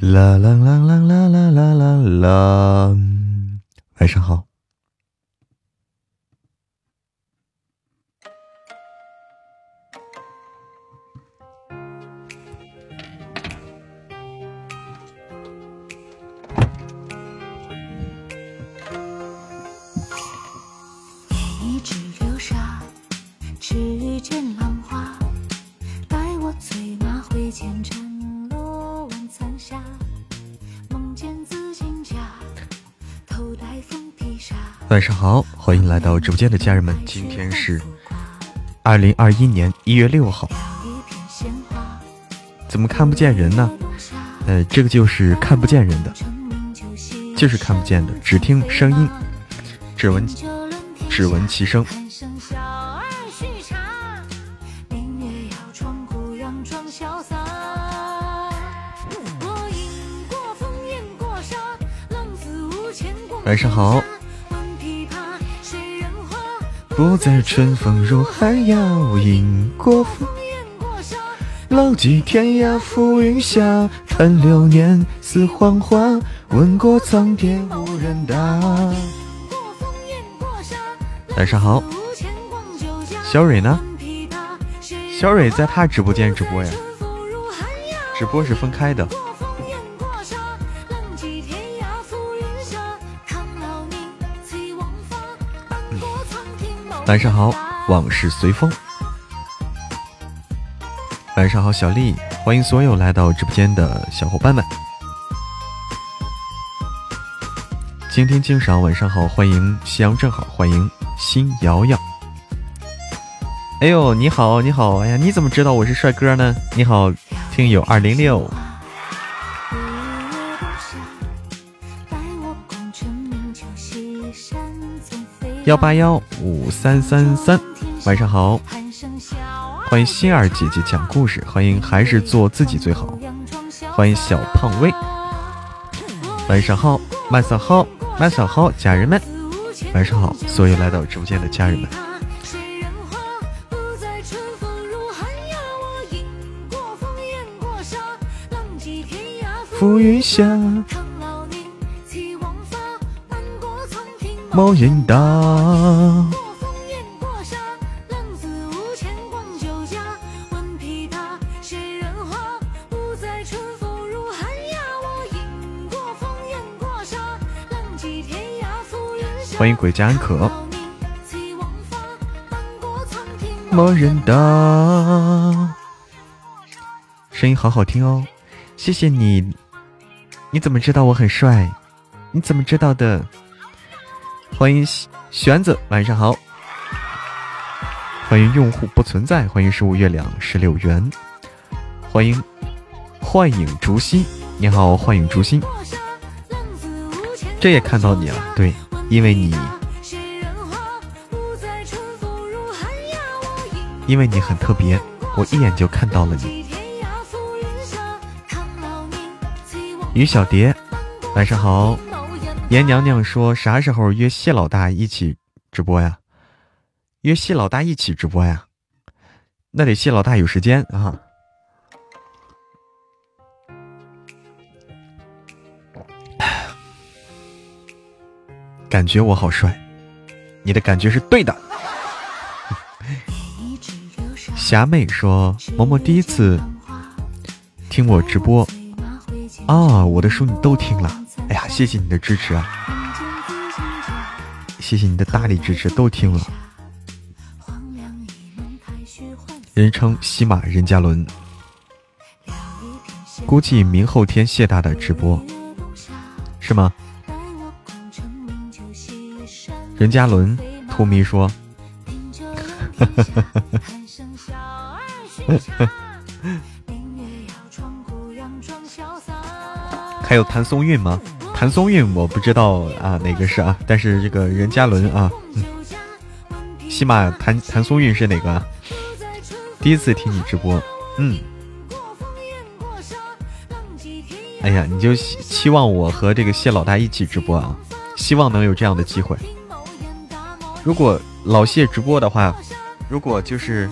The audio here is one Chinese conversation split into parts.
啦啦啦啦啦啦啦啦啦，晚上好。晚上好，欢迎来到直播间的家人们。今天是二零二一年一月六号，怎么看不见人呢？呃，这个就是看不见人的，就是看不见的，只听声音，只闻只闻其声。晚上好。不再春风入寒窑，迎过风，浪迹天涯浮云下，看流年似黄花，问过苍天无人答。晚上好，小蕊呢？小蕊在他直播间直播呀，直播是分开的。晚上好，往事随风。晚上好，小丽，欢迎所有来到直播间的小伙伴们。今天清赏，晚上好，欢迎夕阳正好，欢迎新瑶瑶。哎呦，你好，你好，哎呀，你怎么知道我是帅哥呢？你好，听友二零六。幺八幺五三三三，晚上好，欢迎心儿姐姐讲故事，欢迎还是做自己最好，欢迎小胖威，晚上好，晚上好，晚上好，家人们，晚上好，所有来到直播间的家人们，浮云下。某人答。欢迎鬼家安可。某人答。声音好好听哦，谢谢你。你怎么知道我很帅？你怎么知道的？欢迎玄子，晚上好。欢迎用户不存在，欢迎十五月亮十六元。欢迎幻影逐心，你好，幻影逐心。这也看到你了，对，因为你，因为你很特别，我一眼就看到了你。于小蝶，晚上好。严娘娘说：“啥时候约谢老大一起直播呀？约谢老大一起直播呀？那得谢老大有时间啊。”感觉我好帅，你的感觉是对的。霞妹说：“嬷嬷第一次听我直播啊，我的书你都听了。”哎呀，谢谢你的支持啊！谢谢你的大力支持，都听了。人称西马任嘉伦，估计明后天谢大的直播是吗？任嘉伦，图迷说，还有谭松韵吗？谭松韵我不知道啊，哪个是啊？但是这个任嘉伦啊，嗯，起码谭谭松韵是哪个？啊第一次听你直播，嗯，哎呀，你就期望我和这个谢老大一起直播啊？希望能有这样的机会。如果老谢直播的话，如果就是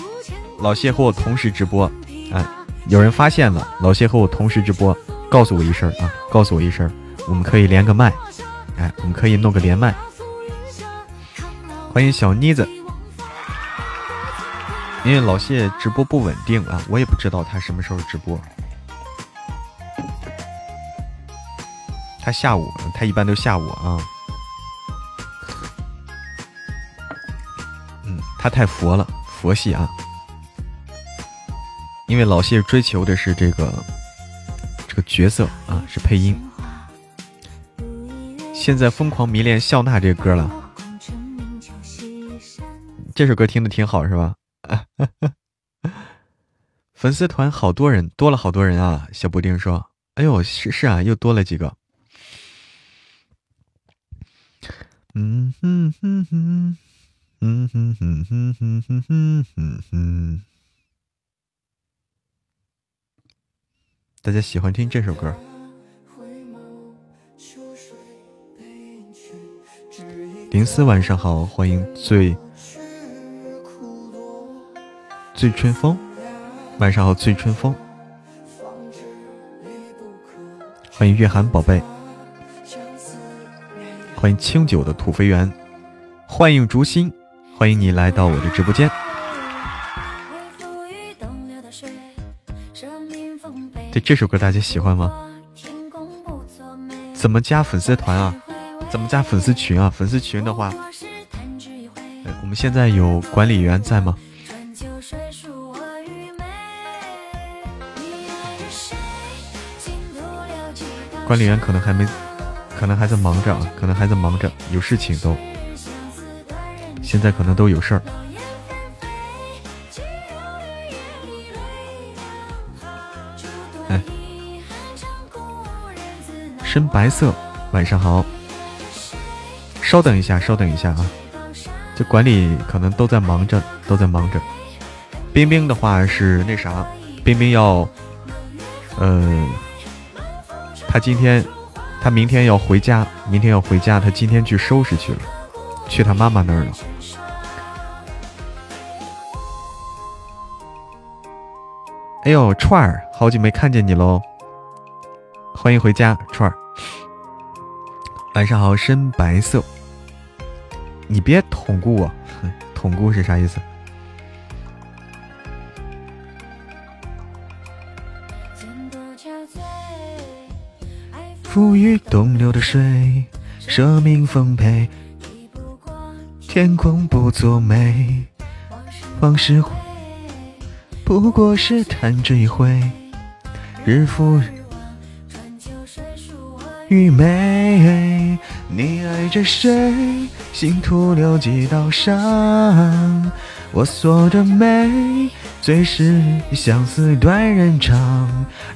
老谢和我同时直播，啊，有人发现了老谢和我同时直播。告诉我一声啊，告诉我一声，我们可以连个麦，哎，我们可以弄个连麦。欢迎小妮子，因为老谢直播不稳定啊，我也不知道他什么时候直播。他下午，他一般都下午啊。嗯，他太佛了，佛系啊。因为老谢追求的是这个这个角色啊，是配音。现在疯狂迷恋笑纳这歌了。这首歌听的挺好，是吧？粉丝团好多人，多了好多人啊！小布丁说：“哎呦，是是啊，又多了几个。”嗯哼哼哼，嗯哼哼哼哼哼哼哼。大家喜欢听这首歌？林思晚上好，欢迎醉。醉春风，晚上好，醉春风，欢迎月寒宝贝，欢迎清酒的土肥圆，欢迎竹心，欢迎你来到我的直播间。对这首歌大家喜欢吗？怎么加粉丝团啊？怎么加粉丝群啊？粉丝群的话，哎我们现在有管理员在吗？管理员可能还没，可能还在忙着啊，可能还在忙着，有事情都，现在可能都有事儿。哎，深白色，晚上好。稍等一下，稍等一下啊，这管理可能都在忙着，都在忙着。冰冰的话是那啥，冰冰要，嗯。他今天，他明天要回家，明天要回家。他今天去收拾去了，去他妈妈那儿了。哎呦，串儿，好久没看见你喽！欢迎回家，串儿。晚上好，深白色。你别捅咕我，捅咕是啥意思？浮于东流的水，舍命奉陪，天空不作美，往事不过是弹指一挥，日复雨美。你爱着谁？心徒留几道伤。我锁着眉，最是相思断人肠，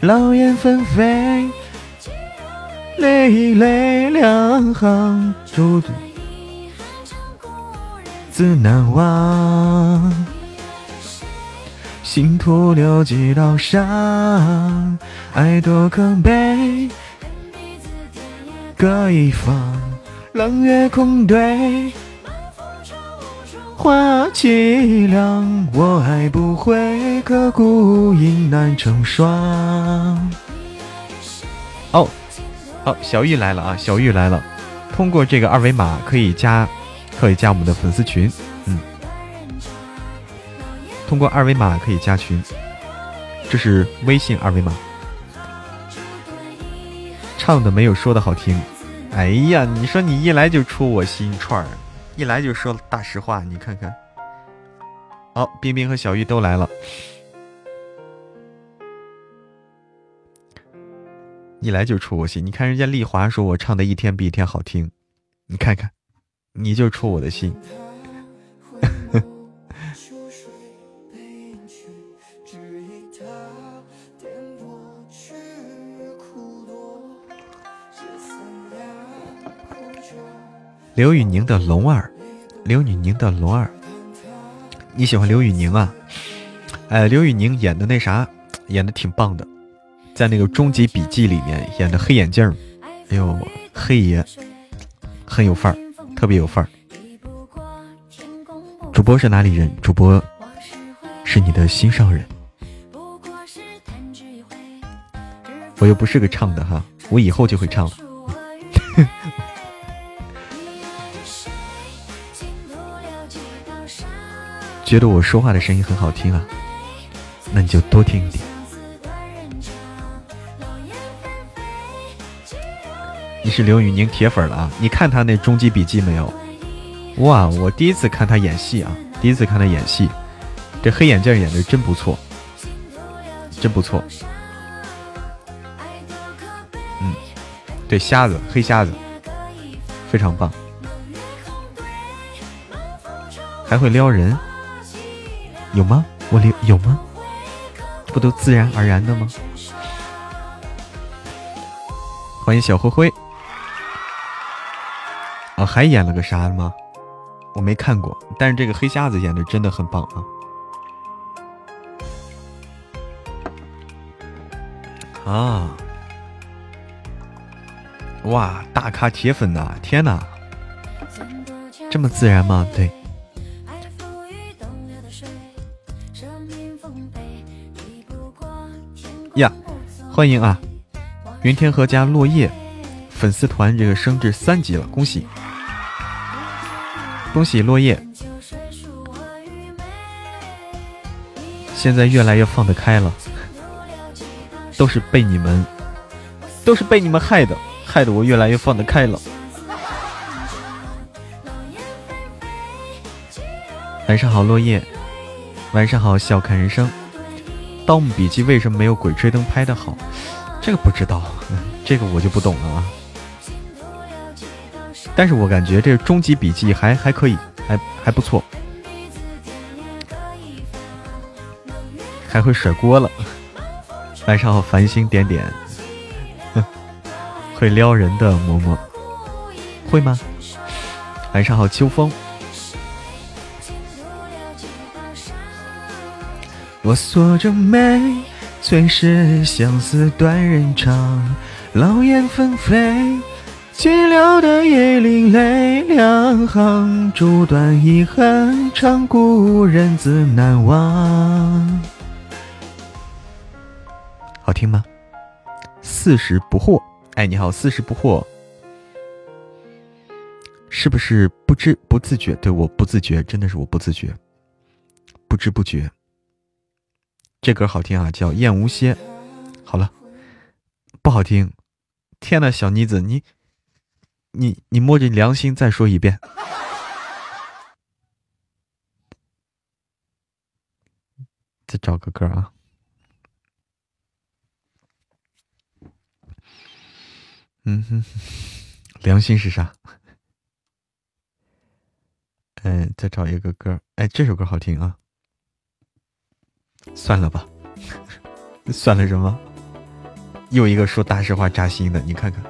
老燕纷飞。泪泪两行，独自难忘。心徒留几道伤，爱多可悲。各一方，冷月空对，花凄凉。我爱不回，可孤影难成双。哦。好，小玉来了啊！小玉来了，通过这个二维码可以加，可以加我们的粉丝群。嗯，通过二维码可以加群，这是微信二维码。唱的没有说的好听。哎呀，你说你一来就戳我心串儿，一来就说大实话，你看看。好，冰冰和小玉都来了。一来就出我心，你看人家丽华说我唱的一天比一天好听，你看看，你就出我的心。刘宇宁的龙儿，刘宇宁的龙儿，你喜欢刘宇宁啊？哎，刘宇宁演的那啥，演的挺棒的。在那个《终极笔记》里面演的黑眼镜，哎呦，黑爷很有范儿，特别有范儿。主播是哪里人？主播是你的心上人。我又不是个唱的哈，我以后就会唱了。觉得我说话的声音很好听啊，那你就多听一点。你是刘宇宁铁粉了啊？你看他那《终极笔记》没有？哇，我第一次看他演戏啊，第一次看他演戏，这黑眼镜演的真不错，真不错。嗯，对，瞎子，黑瞎子，非常棒，还会撩人，有吗？我撩有吗？不都自然而然的吗？欢迎小灰灰。哦，还演了个啥吗？我没看过，但是这个黑瞎子演的真的很棒啊！啊，哇，大咖铁粉呐！天哪，这么自然吗？对。呀，欢迎啊，云天河家落叶粉丝团这个升至三级了，恭喜！恭喜落叶，现在越来越放得开了，都是被你们，都是被你们害的，害得我越来越放得开了。晚上好，落叶。晚上好，笑看人生。盗墓笔记为什么没有鬼吹灯拍的好？这个不知道，这个我就不懂了啊。但是我感觉这终极笔记还还可以，还还不错，还会甩锅了。晚上好，繁星点点，会撩人的嬷嬷，会吗？晚上好，秋风。我锁着眉，最是相思断人肠，老燕纷飞。寂寥的夜里泪两行，烛短遗恨，长故人自难忘。好听吗？四十不惑，哎，你好，四十不惑，是不是不知不自觉？对，我不自觉，真的是我不自觉，不知不觉。这歌好听啊，叫《燕无歇》。好了，不好听。天呐，小妮子，你。你你摸着良心再说一遍，再找个歌啊。嗯哼，良心是啥？嗯，再找一个歌。哎，这首歌好听啊。算了吧，算了什么？又一个说大实话扎心的，你看看。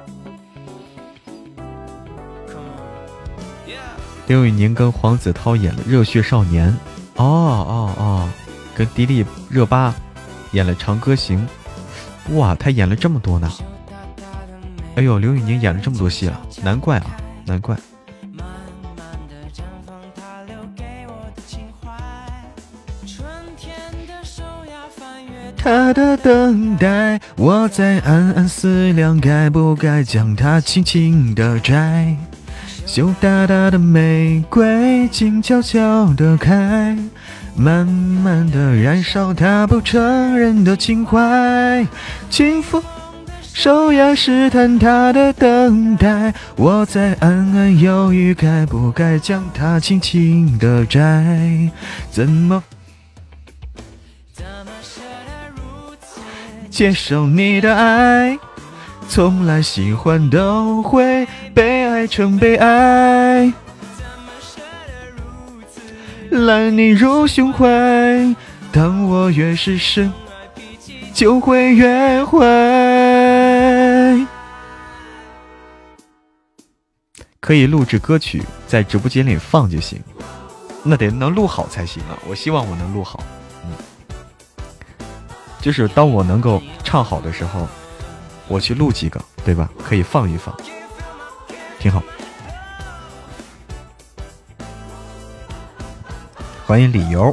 刘宇宁跟黄子韬演了《热血少年》，哦哦哦，跟迪丽热巴演了《长歌行》，哇，他演了这么多呢！哎呦，刘宇宁演了这么多戏了，难怪啊，难怪。他的等待，我在暗暗思量，该不该将它轻轻的摘？羞答答的玫瑰，静悄悄的开，慢慢的燃烧他不承认的情怀。轻抚手呀，试探他的等待，我在暗暗犹豫，该不该将它轻轻的摘？怎么接受你的爱？从来喜欢都会被爱成悲哀，揽你入胸怀。当我越是深，就会越坏。可以录制歌曲在直播间里放就行，那得能录好才行啊！我希望我能录好，就是当我能够唱好的时候。我去录几个，对吧？可以放一放，挺好。欢迎理由，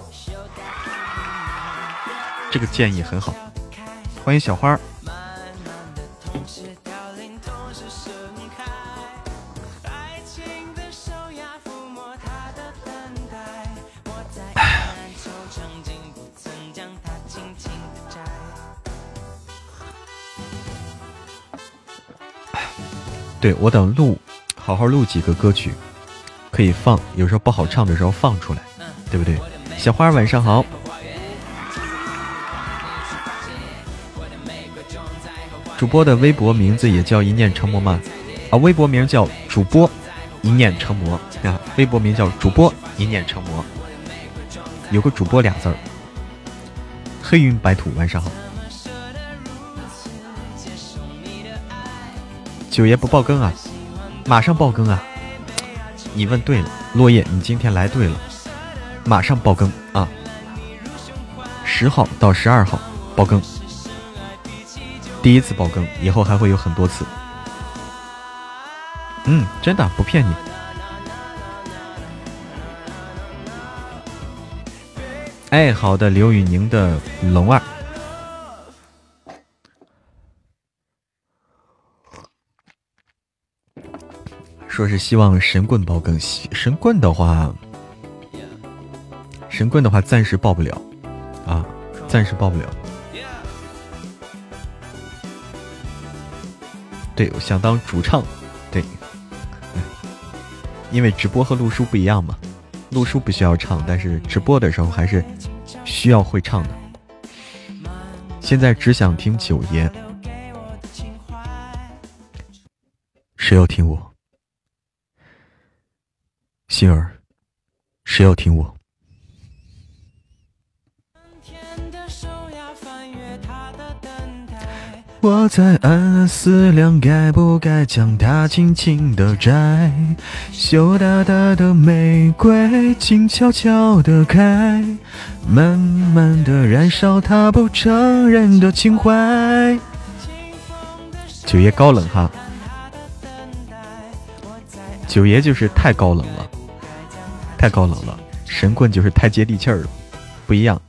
这个建议很好。欢迎小花，对我等录，好好录几个歌曲，可以放。有时候不好唱的时候放出来，对不对？小花晚上好。主播的微博名字也叫一念成魔吗？啊，微博名叫主播一念成魔啊，微博名叫主播一念成魔，有个主播俩字儿。黑云白土，晚上好。九爷不爆更啊，马上爆更啊！你问对了，落叶，你今天来对了，马上爆更啊！十号到十二号爆更，第一次爆更，以后还会有很多次。嗯，真的不骗你。哎，好的，刘宇宁的龙二说是希望神棍爆更新，神棍的话，神棍的话暂时爆不了啊，暂时爆不了。对，我想当主唱，对，因为直播和录书不一样嘛。录书不需要唱，但是直播的时候还是需要会唱的。现在只想听九爷，谁要听我？心儿，谁要听我？我在暗暗思量，该不该将它轻轻地摘？羞答答的玫瑰，静悄悄地开，慢慢地燃烧它不承认的情怀。九爷高冷哈，九爷就是太高冷了，太高冷了。神棍就是太接地气儿了，不一样。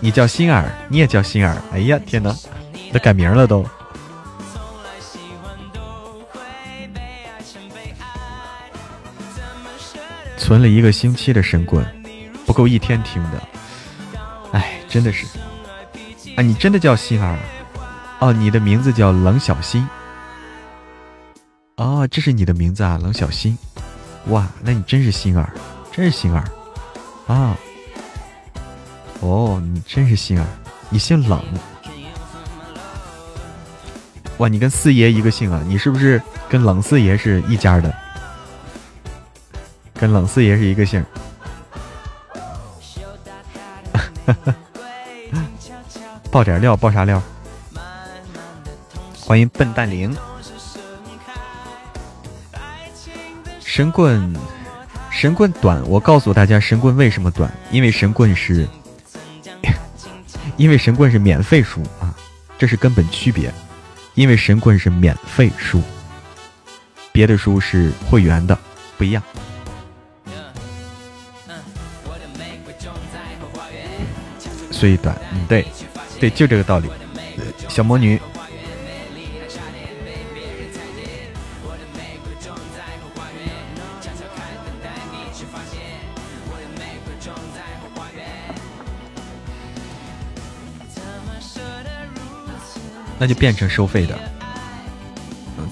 你叫心儿，你也叫心儿。哎呀，天哪！都改名了都，存了一个星期的神棍，不够一天听的。哎，真的是，啊，你真的叫心儿？哦，你的名字叫冷小新。哦，这是你的名字啊，冷小新。哇，那你真是心儿，真是心儿啊。哦，你真是心儿，你姓冷。哇，你跟四爷一个姓啊？你是不是跟冷四爷是一家的？跟冷四爷是一个姓。爆点料，爆啥料？欢迎笨蛋灵。神棍，神棍短。我告诉大家，神棍为什么短？因为神棍是，因为神棍是免费书啊，这是根本区别。因为神棍是免费书，别的书是会员的，不一样。所以短，嗯，对，对，就这个道理。小魔女，那就变成收费的，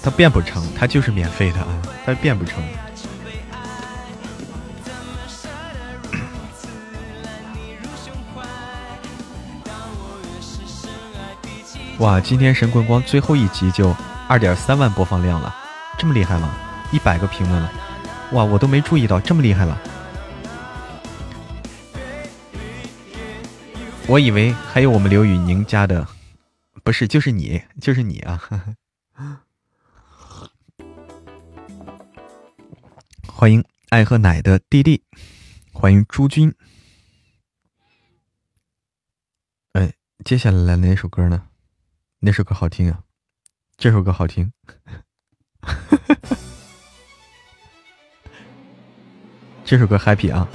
它变不成，它就是免费的啊，它变不成。哇，今天神棍光最后一集就二点三万播放量了，这么厉害吗？一百个评论了，哇，我都没注意到这么厉害了，我以为还有我们刘宇宁家的。不是，就是你，就是你啊！欢迎爱喝奶的弟弟，欢迎朱军。哎，接下来哪首歌呢？哪首歌好听啊？这首歌好听。这首歌 happy 啊！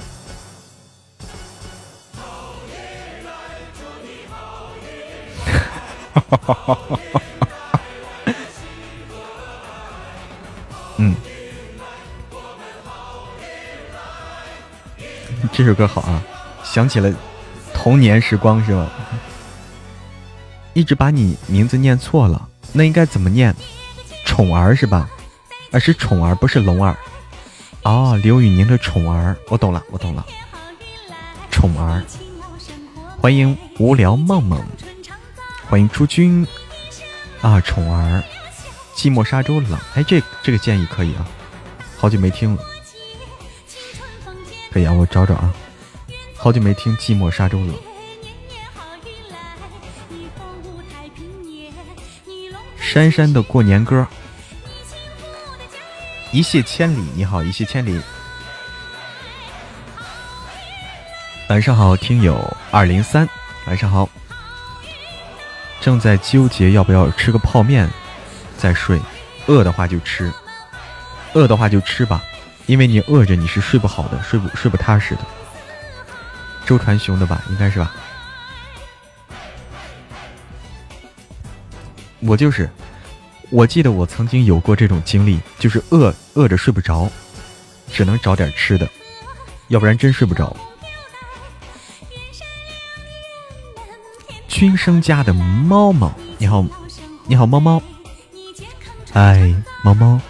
嗯，这首歌好啊，想起了童年时光是吧？一直把你名字念错了，那应该怎么念？宠儿是吧？啊，是宠儿，不是龙儿。哦，刘宇宁的宠儿，我懂了，我懂了。宠儿，欢迎无聊梦梦，欢迎诸君。啊，宠儿，寂寞沙洲冷。哎，这这个建议可以啊，好久没听了。可以啊，我找找啊，好久没听寂寞沙洲冷。珊珊的过年歌，一泻千里。你好，一泻千里。晚上好，听友二零三，晚上好。正在纠结要不要吃个泡面再睡，饿的话就吃，饿的话就吃吧，因为你饿着你是睡不好的，睡不睡不踏实的。周传雄的吧，应该是吧？我就是。我记得我曾经有过这种经历，就是饿饿着睡不着，只能找点吃的，要不然真睡不着。君生家的猫猫，你好，你好，猫猫，哎，猫猫，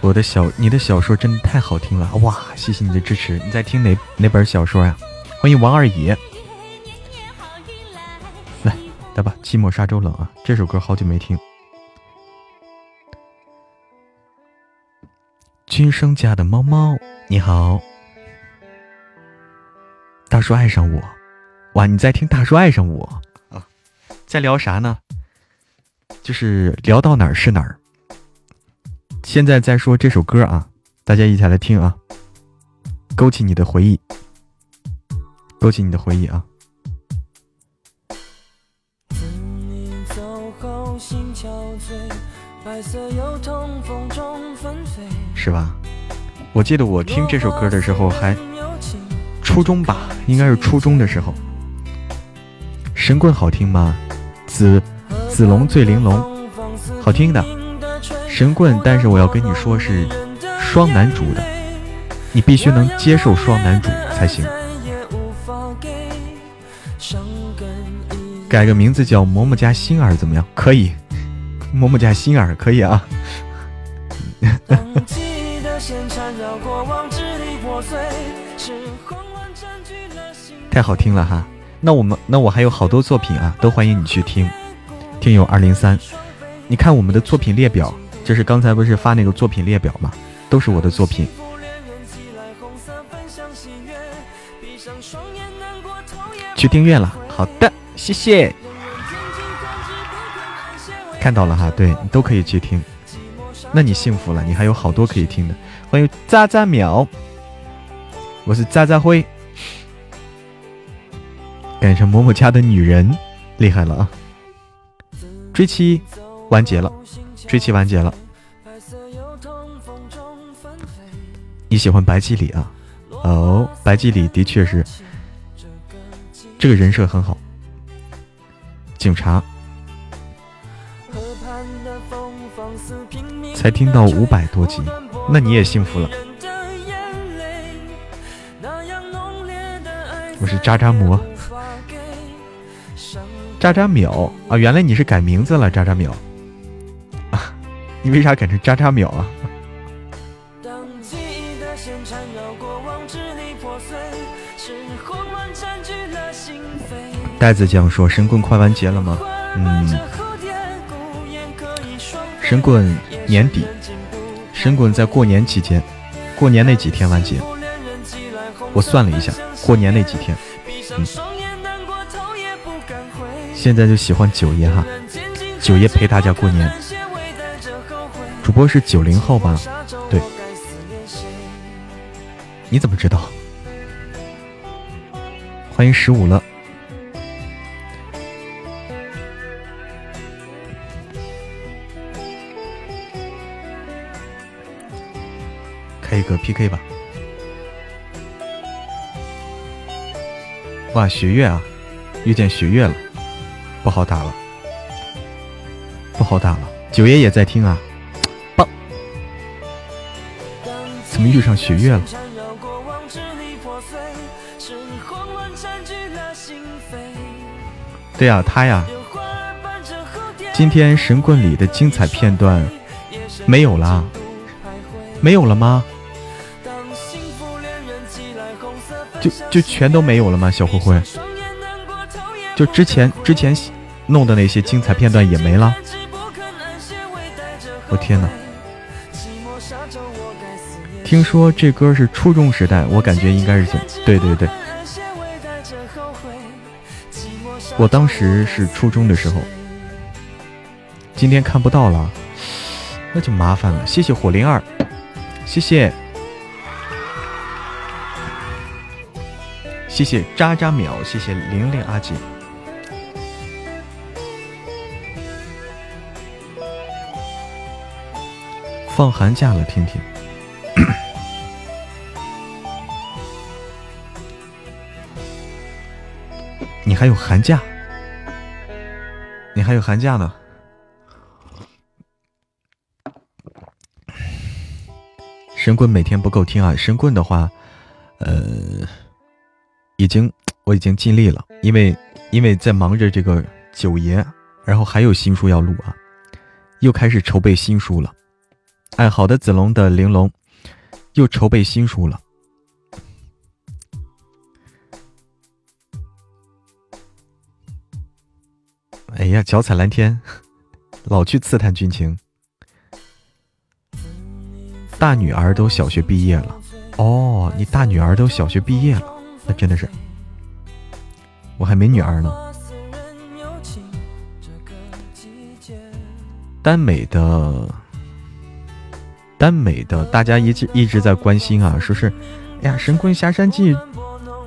我的小你的小说真的太好听了，哇，谢谢你的支持，你在听哪哪本小说呀？欢迎王二爷。来吧，寂寞沙洲冷啊！这首歌好久没听。君生家的猫猫，你好。大叔爱上我，哇！你在听大叔爱上我啊？在聊啥呢？就是聊到哪儿是哪儿。现在在说这首歌啊，大家一起来听啊，勾起你的回忆，勾起你的回忆啊。是吧？我记得我听这首歌的时候还初中吧，应该是初中的时候。神棍好听吗？子子龙醉玲珑，好听的神棍。但是我要跟你说是双男主的，你必须能接受双男主才行。改个名字叫嬷嬷家星儿怎么样？可以。嬷嬷家心儿可以啊，太好听了哈！那我们那我还有好多作品啊，都欢迎你去听。听友二零三，你看我们的作品列表，就是刚才不是发那个作品列表吗？都是我的作品。去订阅了，好的，谢谢。看到了哈，对你都可以去听，那你幸福了，你还有好多可以听的。欢迎渣渣淼，我是渣渣辉，改成某某家的女人，厉害了啊！追妻完结了，追妻完结了。你喜欢白季礼啊？哦，白季礼的确是这个人设很好，警察。才听到五百多集，那你也幸福了。我是渣渣魔，渣渣淼啊！原来你是改名字了，渣渣淼啊！你为啥改成渣渣淼啊？袋子酱说：“神棍快完结了吗？”嗯。神棍年底，神棍在过年期间，过年那几天完结。我算了一下，过年那几天，嗯，现在就喜欢九爷哈，九爷陪大家过年。主播是九零后吧？对，你怎么知道？欢迎十五了。开一个 PK 吧！哇，雪月啊，遇见雪月了，不好打了，不好打了。九爷也在听啊，棒！怎么遇上雪月了？对呀，他呀。今天神棍里的精彩片段没有啦，没有了吗？就就全都没有了吗？小灰灰，就之前之前弄的那些精彩片段也没了。我天哪！听说这歌是初中时代，我感觉应该是对对对。我当时是初中的时候，今天看不到了，那就麻烦了。谢谢火灵儿，谢谢，谢谢渣渣淼，谢谢玲玲阿姐。放寒假了，听听。你还有寒假？你还有寒假呢？神棍每天不够听啊！神棍的话，呃，已经我已经尽力了，因为因为在忙着这个九爷，然后还有新书要录啊，又开始筹备新书了。哎，好的，子龙的玲珑又筹备新书了。哎呀，脚踩蓝天，老去刺探军情。大女儿都小学毕业了，哦，你大女儿都小学毕业了，那真的是，我还没女儿呢。耽美的，耽美的，大家一直一直在关心啊，说是，哎呀，《神棍下山记》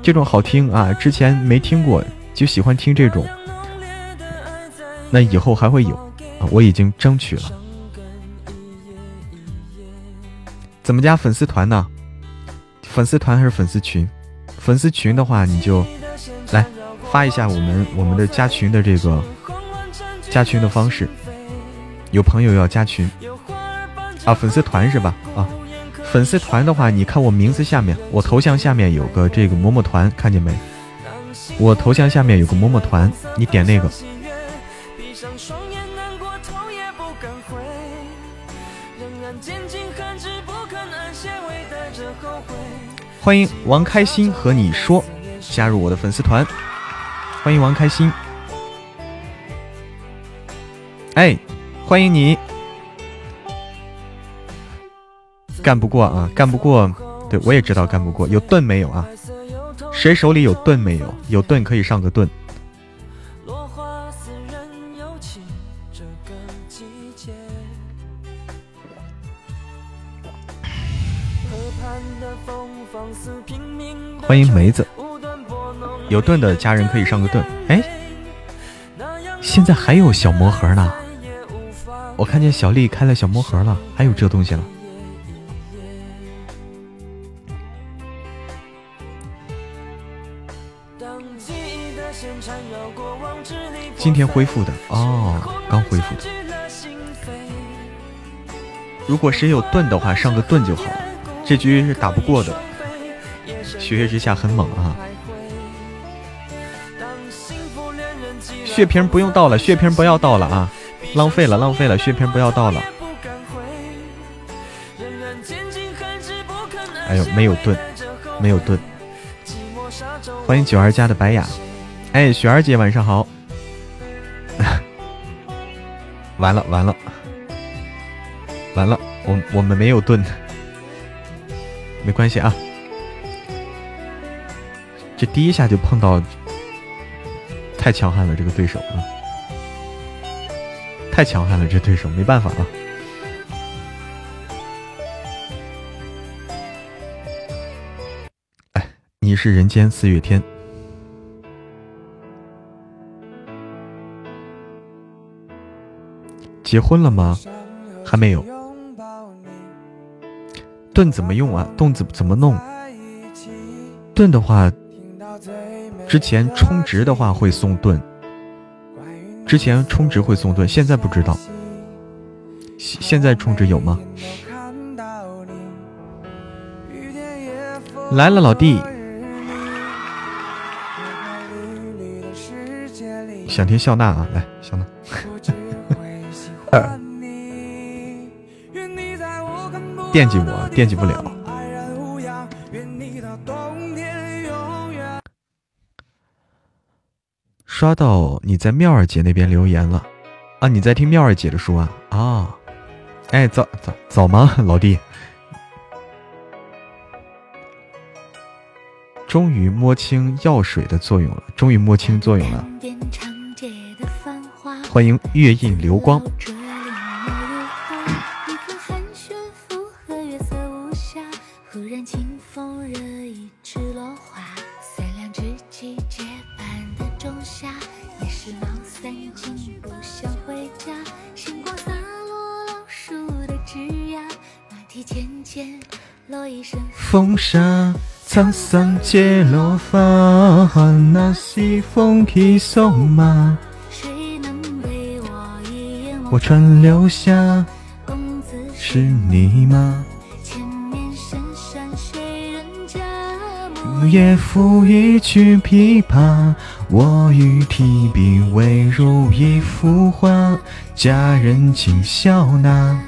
这种好听啊，之前没听过，就喜欢听这种。那以后还会有啊！我已经争取了。怎么加粉丝团呢？粉丝团还是粉丝群？粉丝群的话，你就来发一下我们我们的加群的这个加群的方式。有朋友要加群啊？粉丝团是吧？啊，粉丝团的话，你看我名字下面，我头像下面有个这个么么团，看见没？我头像下面有个么么团，你点那个。欢迎王开心和你说加入我的粉丝团，欢迎王开心，哎，欢迎你，干不过啊，干不过，对我也知道干不过，有盾没有啊？谁手里有盾没有？有盾可以上个盾。欢迎梅子，有盾的家人可以上个盾。哎，现在还有小魔盒呢，我看见小丽开了小魔盒了，还有这东西了。今天恢复的哦，刚恢复的。如果谁有盾的话，上个盾就好。这局是打不过的。血月之下很猛啊！血瓶不用倒了，血瓶不要倒了啊！浪费了，浪费了，血瓶不要倒了。哎呦，没有盾，没有盾。欢迎九儿家的白雅。哎，雪儿姐晚上好。完了完了完了，我我们没有盾，没关系啊。这第一下就碰到，太强悍了，这个对手啊，太强悍了，这对手没办法啊。哎，你是人间四月天，结婚了吗？还没有。盾怎么用啊？盾怎怎么弄？盾的话。之前充值的话会送盾，之前充值会送盾，现在不知道。现现在充值有吗？来了，老弟。想听笑纳啊，来笑纳。惦记我，惦记不了。刷到你在妙儿姐那边留言了啊！你在听妙儿姐的书啊？啊！哎，早早早吗，老弟？终于摸清药水的作用了，终于摸清作用了。欢迎月印流光。风惹一池落花，三两知己结伴的仲夏，也是毛散尽不想回家，星光洒落老树的枝桠，马蹄渐渐落一身风沙沧桑皆落发，那西风披瘦马。我川流下，是你吗？夜抚一曲琵琶，我欲提笔未如一幅画，佳人请笑纳。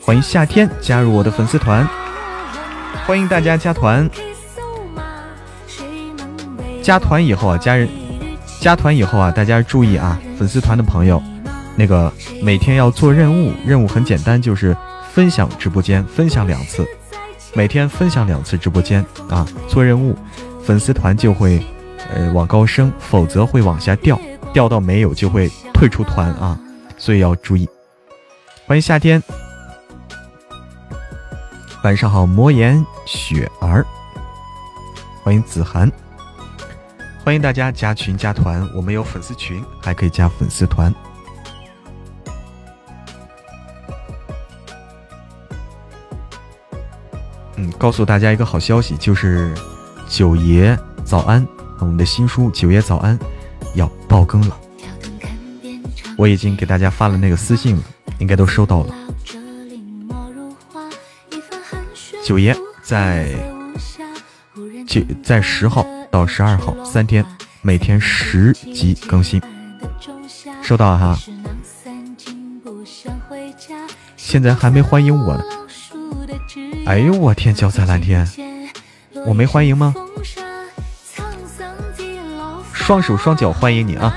欢迎夏天加入我的粉丝团。欢迎大家加团，加团以后啊，家人加团以后啊，大家注意啊，粉丝团的朋友，那个每天要做任务，任务很简单，就是分享直播间，分享两次，每天分享两次直播间啊，做任务，粉丝团就会呃往高升，否则会往下掉，掉到没有就会退出团啊，所以要注意。欢迎夏天。晚上好，魔岩雪儿，欢迎子涵，欢迎大家加群加团，我们有粉丝群，还可以加粉丝团。嗯，告诉大家一个好消息，就是九爷早安，我们的新书《九爷早安》要爆更了，我已经给大家发了那个私信了，应该都收到了。九爷在九在十号到十二号三天，每天十集更新，收到了哈。现在还没欢迎我呢。哎呦我天，脚踩蓝天，我没欢迎吗？双手双脚欢迎你啊！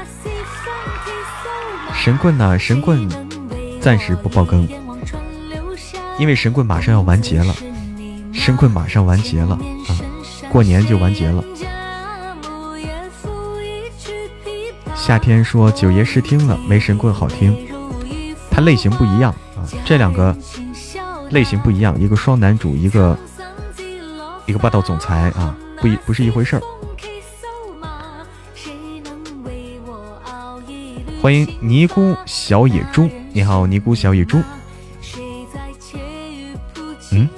神棍呢？神棍暂时不爆更，因为神棍马上要完结了。神棍马上完结了啊，过年就完结了。夏天说九爷试听了，没神棍好听，它类型不一样啊，这两个类型不一样，一个双男主，一个一个霸道总裁啊，不一不是一回事儿。欢迎尼姑小野猪，你好，尼姑小野猪。嗯。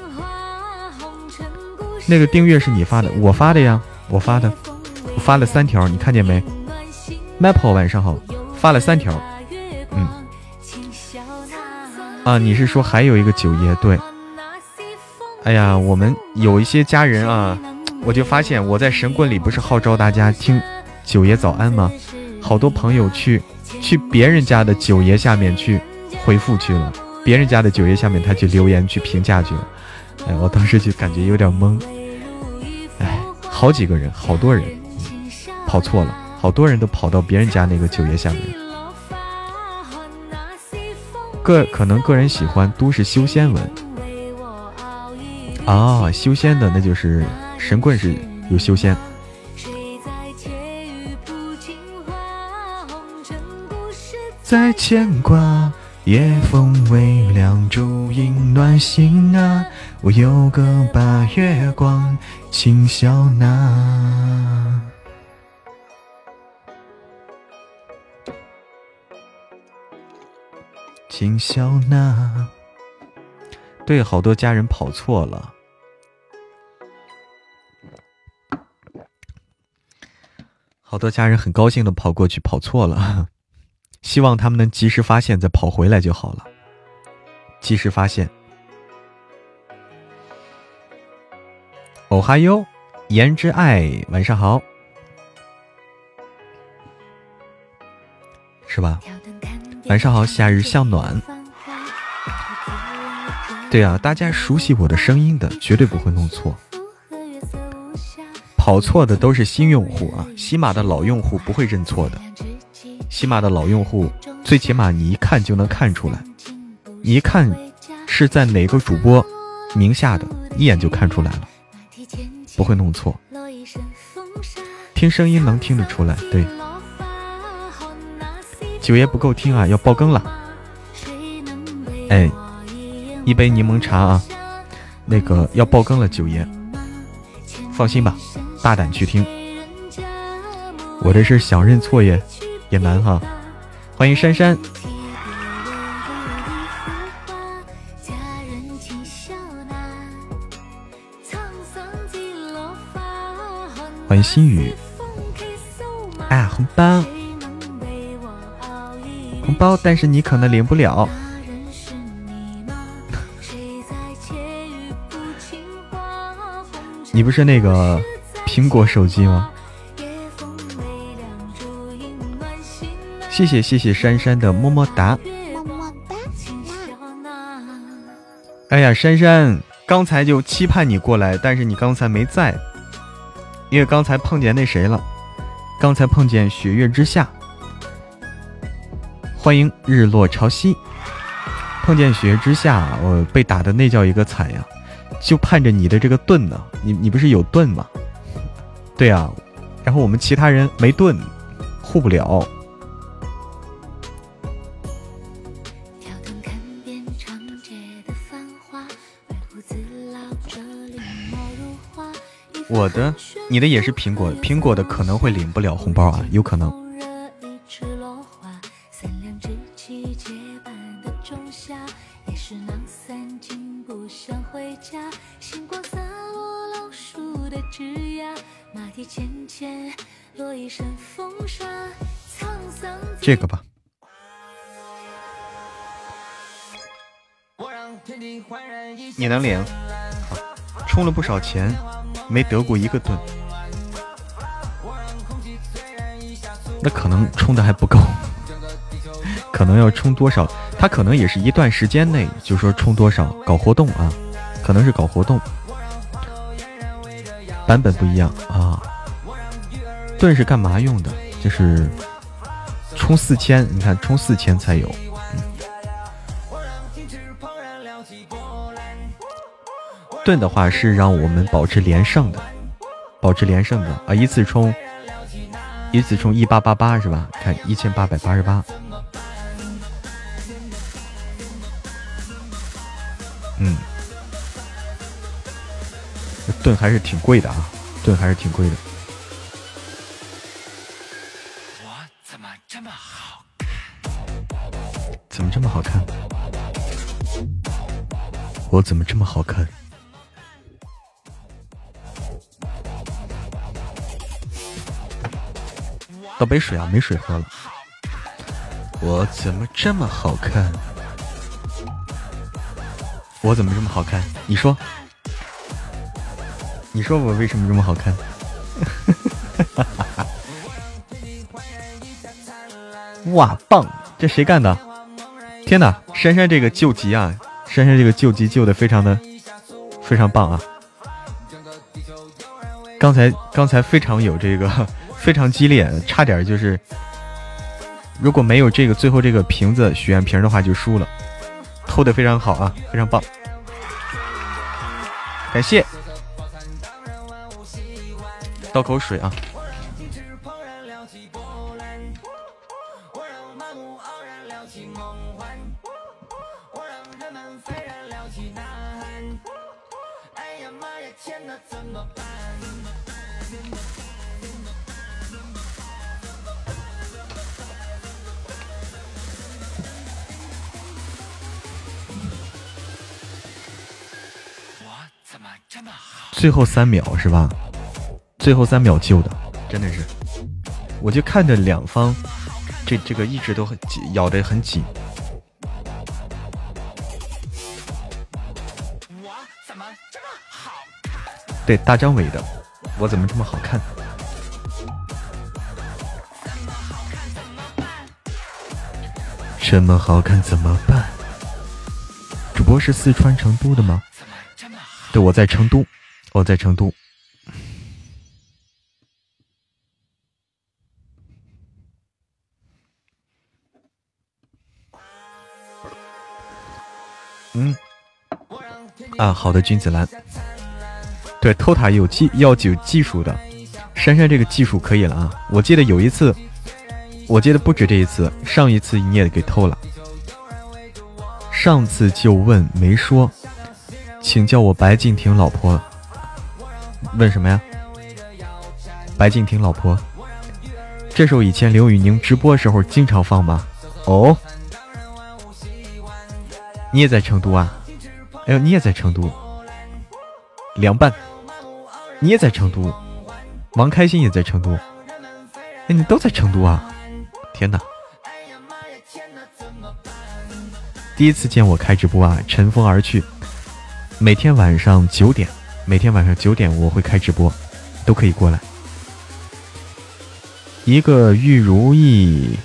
那个订阅是你发的，我发的呀，我发的，我发了三条，你看见没？Maple 晚上好，发了三条，嗯，啊，你是说还有一个九爷？对，哎呀，我们有一些家人啊，我就发现我在神棍里不是号召大家听九爷早安吗？好多朋友去去别人家的九爷下面去回复去了，别人家的九爷下面他去留言去评价去了。哎，我当时就感觉有点懵。哎，好几个人，好多人跑错了，好多人都跑到别人家那个九爷下面。个可能个人喜欢都市修仙文。啊，修仙的那就是神棍是有修仙。在牵挂。夜风微凉，烛影暖心啊！我有个把月光，轻笑纳，轻笑纳。对，好多家人跑错了，好多家人很高兴的跑过去，跑错了。希望他们能及时发现，再跑回来就好了。及时发现。哦哈哟，言之爱，晚上好。是吧？晚上好，夏日向暖。对啊，大家熟悉我的声音的，绝对不会弄错。跑错的都是新用户啊，喜马的老用户不会认错的。喜马的老用户，最起码你一看就能看出来，你一看是在哪个主播名下的，一眼就看出来了，不会弄错。听声音能听得出来，对。九爷不够听啊，要爆更了。哎，一杯柠檬茶啊，那个要爆更了，九爷，放心吧，大胆去听。我这是想认错也也难哈。欢迎珊珊，欢迎心雨。哎，红包。红包，但是你可能领不了。你不是那个苹果手机吗？谢谢谢谢珊珊的么么哒，么么哒。哎呀，珊珊，刚才就期盼你过来，但是你刚才没在，因为刚才碰见那谁了，刚才碰见雪月之下。欢迎日落潮汐，碰见雪之下，我被打的那叫一个惨呀！就盼着你的这个盾呢，你你不是有盾吗？对啊，然后我们其他人没盾，护不了。我的，你的也是苹果，苹果的可能会领不了红包啊，有可能。这个吧，你能领？充了不少钱，没得过一个盾，那可能充的还不够，可能要充多少？他可能也是一段时间内，就说充多少，搞活动啊，可能是搞活动，版本不一样啊。盾是干嘛用的？就是。充四千，你看充四千才有。盾的话是让我们保持连胜的，保持连胜的啊！一次充，一次充一八八八是吧？看一千八百八十八。嗯，盾还是挺贵的啊，盾还是挺贵的。我怎么这么好看？倒杯水啊，没水喝了。我怎么这么好看？我怎么这么好看？你说，你说我为什么这么好看？哇，棒！这谁干的？天哪，珊珊这个救急啊！珊珊这个救急救的非常的非常棒啊！刚才刚才非常有这个 非常激烈，差点就是，如果没有这个最后这个瓶子许愿瓶的话就输了，偷的非常好啊，非常棒，感谢，倒口水啊。最后三秒是吧？最后三秒救的，真的是，我就看着两方，这这个一直都很紧，咬得很紧。对，大张伟的，我怎么这么好看？这么好看怎么办？主播是四川成都的吗？对，我在成都，我在成都。嗯，啊，好的，君子兰。对，偷塔有技，要有技术的。珊珊这个技术可以了啊！我记得有一次，我记得不止这一次，上一次你也给偷了。上次就问没说，请叫我白敬亭老婆。问什么呀？白敬亭老婆，这首以前刘宇宁直播时候经常放吗？哦，你也在成都啊？哎呦，你也在成都？凉拌，你也在成都？王开心也在成都，哎，你都在成都啊！天哪！第一次见我开直播啊，尘封而去。每天晚上九点，每天晚上九点我会开直播，都可以过来。一个玉如意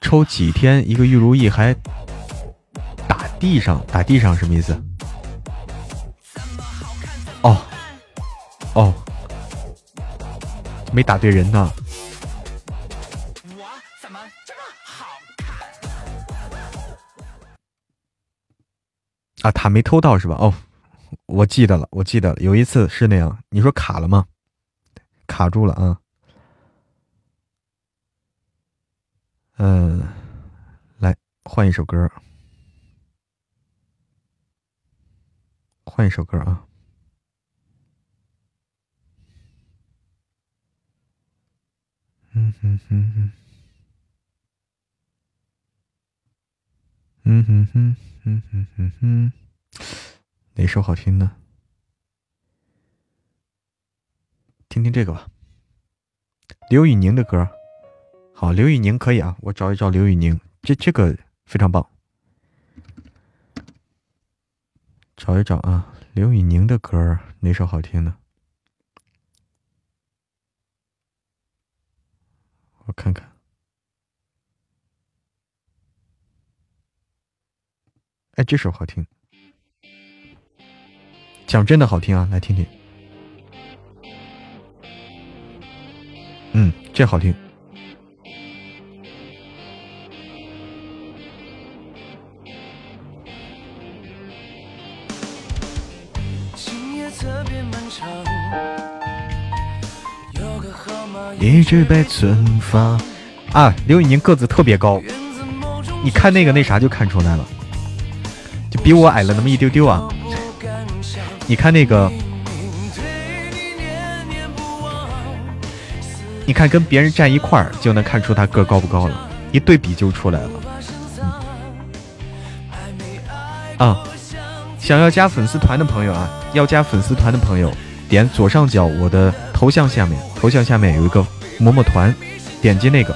抽几天？一个玉如意还打地上？打地上什么意思？哦，哦。没打对人呢。啊，塔没偷到是吧？哦，我记得了，我记得了，有一次是那样。你说卡了吗？卡住了啊。嗯，来换一首歌，换一首歌啊。嗯哼哼哼，嗯哼哼哼哼哼哼，哪首好听呢？听听这个吧，刘宇宁的歌。好，刘宇宁可以啊，我找一找刘宇宁，这这个非常棒。找一找啊，刘宇宁的歌哪首好听呢？我看看，哎，这首好听，讲真的好听啊，来听听。嗯，这好听。一直被存放啊！刘宇宁个子特别高，你看那个那啥就看出来了，就比我矮了那么一丢丢啊！你看那个，你看跟别人站一块儿就能看出他个高不高了，一对比就出来了。啊，想要加粉丝团的朋友啊，要加粉丝团的朋友，点左上角我的。头像下面，头像下面有一个么么团，点击那个。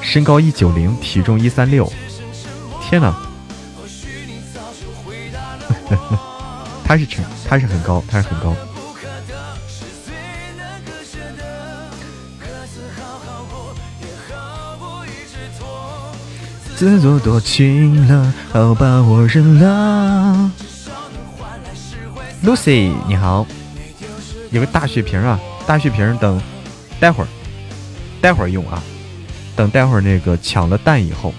身高一九零，体重一三六，天哪！他是成，他是很高，他是很高。自作多情了，好吧，我认了。Lucy，你好，有个大血瓶啊，大血瓶等待会儿，待会儿用啊，等待会儿那个抢了蛋以后，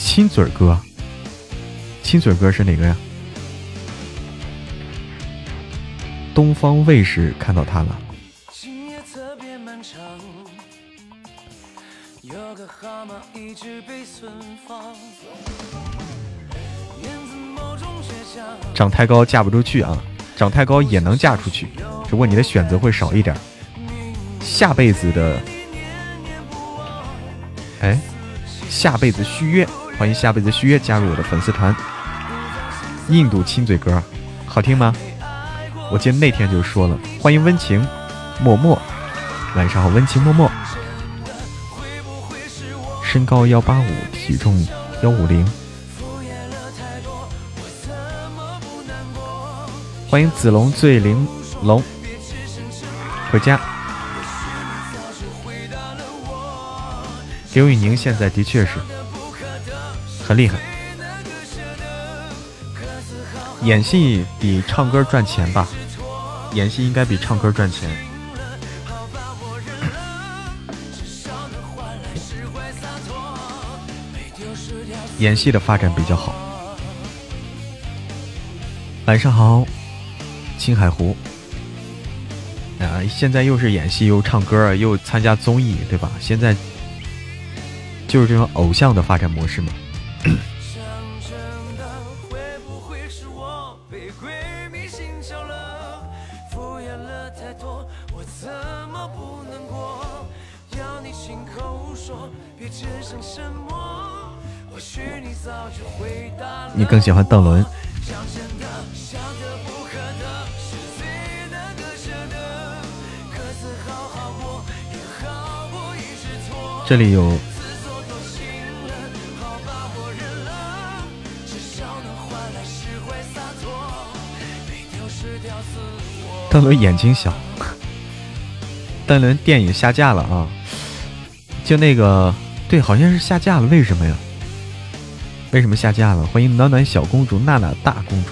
亲嘴哥，亲嘴哥是哪个呀？东方卫视看到他了。长太高嫁不出去啊！长太高也能嫁出去，只不过你的选择会少一点。下辈子的，哎，下辈子续约，欢迎下辈子续约加入我的粉丝团。印度亲嘴歌，好听吗？我记得那天就说了，欢迎温情，默默，晚上好，温情默默。身高幺八五，体重幺五零。欢迎子龙醉玲珑回家。刘宇宁现在的确是。很厉害，演戏比唱歌赚钱吧？演戏应该比唱歌赚钱。演戏的发展比较好。晚上好，青海湖。啊，现在又是演戏，又唱歌，又参加综艺，对吧？现在。就是这种偶像的发展模式嘛？你更喜欢邓伦？这里有。邓伦眼睛小，邓伦电影下架了啊！就那个，对，好像是下架了，为什么呀？为什么下架了？欢迎暖暖小公主、娜娜大公主。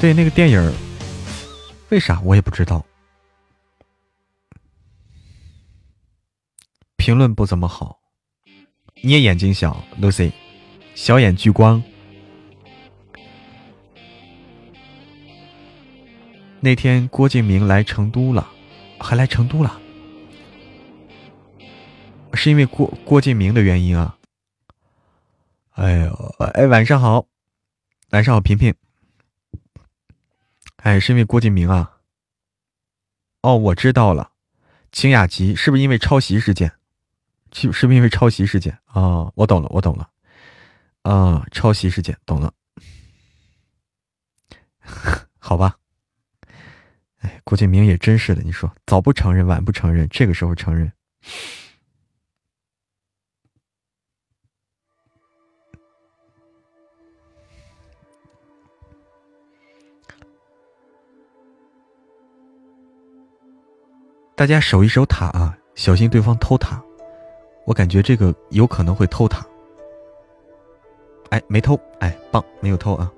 对，那个电影，为啥我也不知道。评论不怎么好。你也眼睛小，Lucy，小眼聚光。那天郭敬明来成都了，还来成都了，是因为郭郭敬明的原因啊。哎呦，哎，晚上好，晚上好，平平。哎，是因为郭敬明啊。哦，我知道了，清雅集是不是因为抄袭事件？是是不是因为抄袭事件啊？我懂了，我懂了。啊，抄袭事件，懂了。好吧。哎，郭敬明也真是的，你说早不承认，晚不承认，这个时候承认。大家守一守塔啊，小心对方偷塔。我感觉这个有可能会偷塔。哎，没偷，哎，棒，没有偷啊。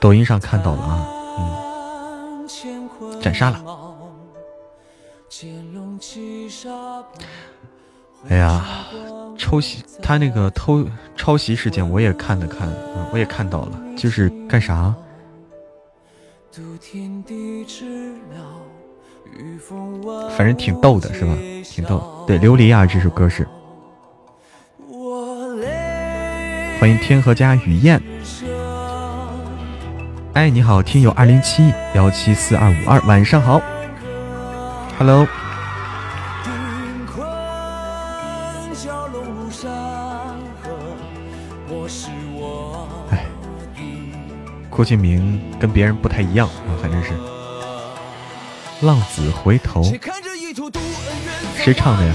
抖音上看到了啊，嗯，斩杀了。哎呀，抄袭他那个偷抄袭事件我也看了看，我也看到了，就是干啥？反正挺逗的，是吧？挺逗。对，琉璃啊，这首歌是。欢迎天河家雨燕。哎，你好，听友二零七幺七四二五二，晚上好，Hello。哎，郭敬明跟别人不太一样啊，反正是。浪子回头，谁唱的呀？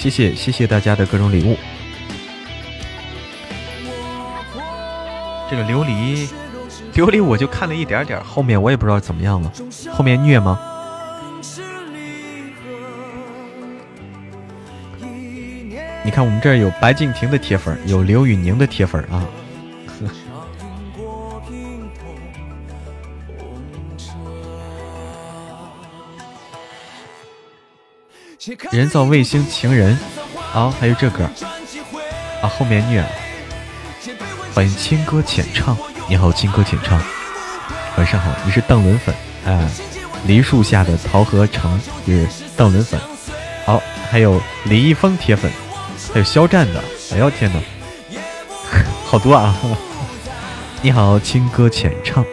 谢谢，谢谢大家的各种礼物。这个琉璃，琉璃我就看了一点点，后面我也不知道怎么样了。后面虐吗？你看我们这儿有白敬亭的铁粉，有刘宇宁的铁粉啊。人造卫星情人，啊，还有这歌，啊，后面虐了。欢迎轻歌浅唱，你好，轻歌浅唱，晚上好，你是邓伦粉，哎，梨树下的桃河城是邓伦粉，好，还有李易峰铁粉，还有肖战的，哎呦天哪，好多啊！你好，轻歌浅唱。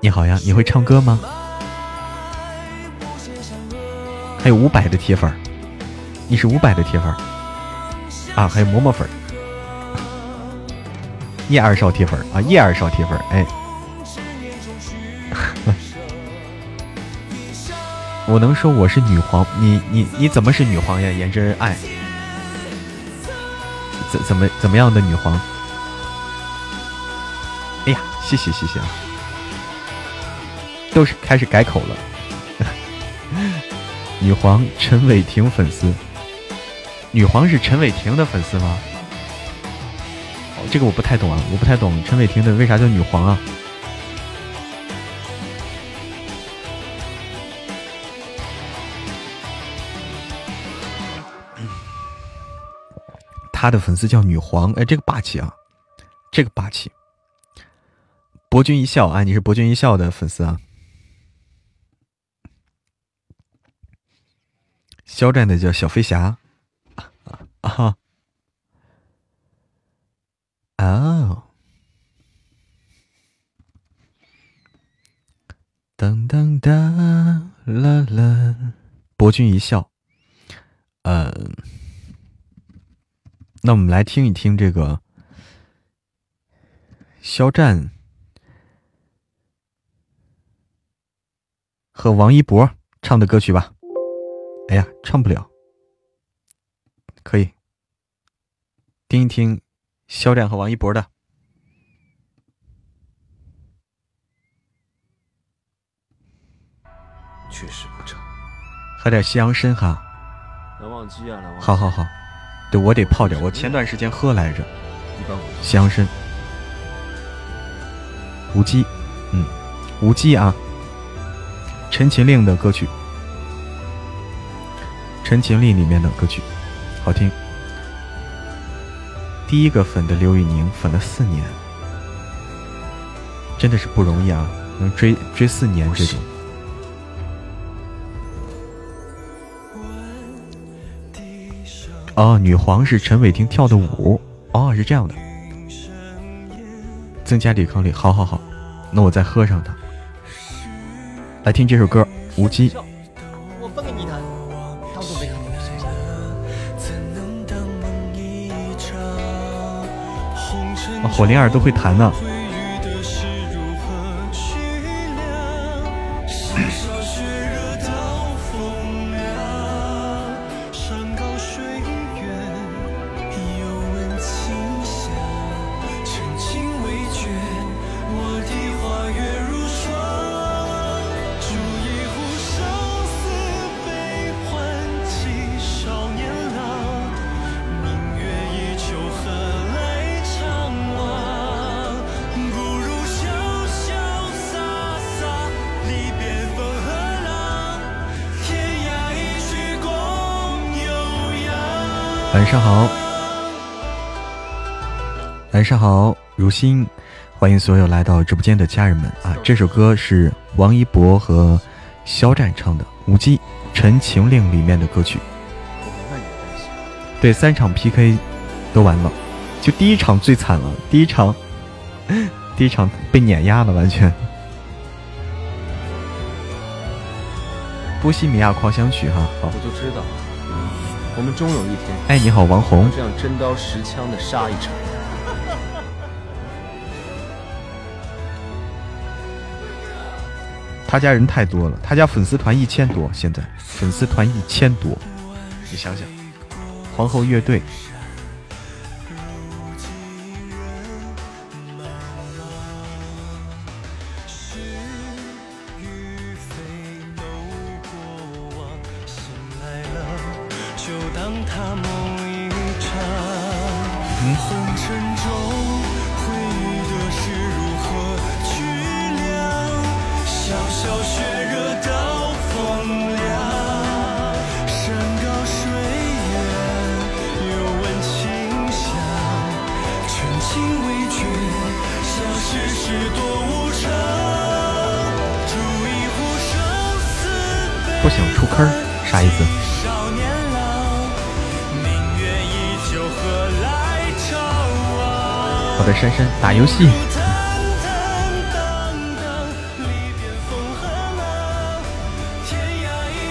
你好呀，你会唱歌吗？还有五百的铁粉，你是五百的铁粉啊？还有馍馍粉，叶二少铁粉啊，叶二少铁粉，哎，我能说我是女皇？你你你怎么是女皇呀？颜真爱，怎怎么怎么样的女皇？哎呀，谢谢谢谢啊！都是开始改口了。女皇陈伟霆粉丝，女皇是陈伟霆的粉丝吗？哦，这个我不太懂啊，我不太懂陈伟霆的为啥叫女皇啊？他的粉丝叫女皇，哎，这个霸气啊，这个霸气。博君一笑，哎，你是博君一笑的粉丝啊。肖战的叫小飞侠，啊，哦，当当当啦啦，博君一笑，呃，那我们来听一听这个肖战和王一博唱的歌曲吧。哎呀，唱不了，可以。听一听肖战和王一博的，确实不差，喝点西洋参哈。难忘机啊，难忘。好好好，对我得泡点，我前段时间喝来着。西洋参，无羁，嗯，无羁啊，陈情令的歌曲。《陈情令》里面的歌曲，好听。第一个粉的刘宇宁粉了四年，真的是不容易啊！能追追四年这种。哦，女皇是陈伟霆跳的舞，哦，是这样的。增加抵抗力，好好好，那我再喝上它。来听这首歌，《无羁》。火灵儿都会弹呢。晚上好，晚上好，如新，欢迎所有来到直播间的家人们啊！这首歌是王一博和肖战唱的《无忌陈情令》里面的歌曲。对，三场 PK 都完了，就第一场最惨了，第一场，第一场被碾压了，完全。波西米亚狂想曲哈，好，我就知道。我们终有一天，哎，你好，王红，这样真刀实枪的杀一场。他家人太多了，他家粉丝团一千多，现在粉丝团一千多，你想想，皇后乐队。游戏。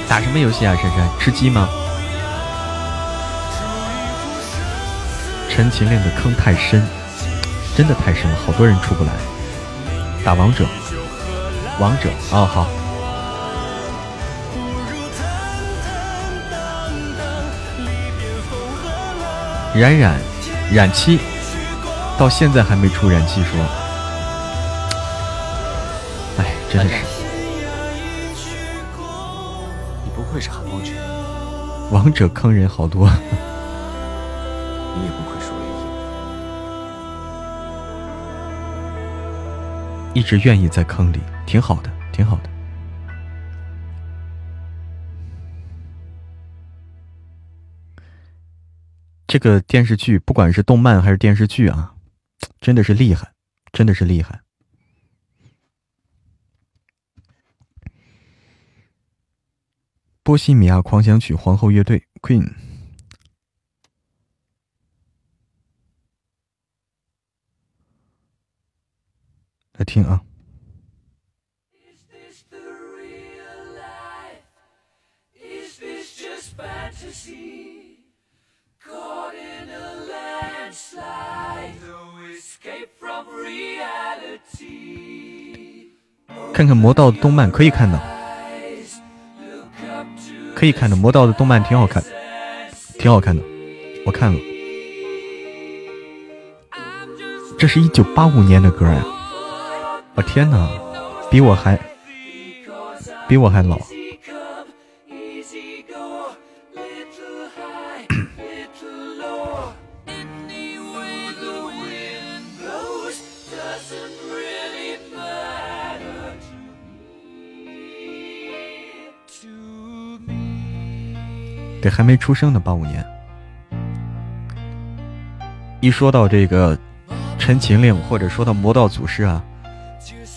打什么游戏啊，珊珊？吃鸡吗？陈情令的坑太深，真的太深了，好多人出不来。打王者，王者哦，好。冉冉，冉七，到现在还没出。燃气说：“哎，真的是。”你不愧是寒光君。王者坑人好多。你也不愧是唯一。一直愿意在坑里，挺好的，挺好的。这个电视剧，不管是动漫还是电视剧啊，真的是厉害，真的是厉害。《波西米亚狂想曲》皇后乐队 Queen，来听啊。看看魔道的动漫可以看的，可以看的魔道的动漫挺好看，挺好看的，我看了。这是一九八五年的歌呀！我天哪，比我还比我还老。还没出生的八五年，一说到这个《陈情令》或者说到《魔道祖师》啊，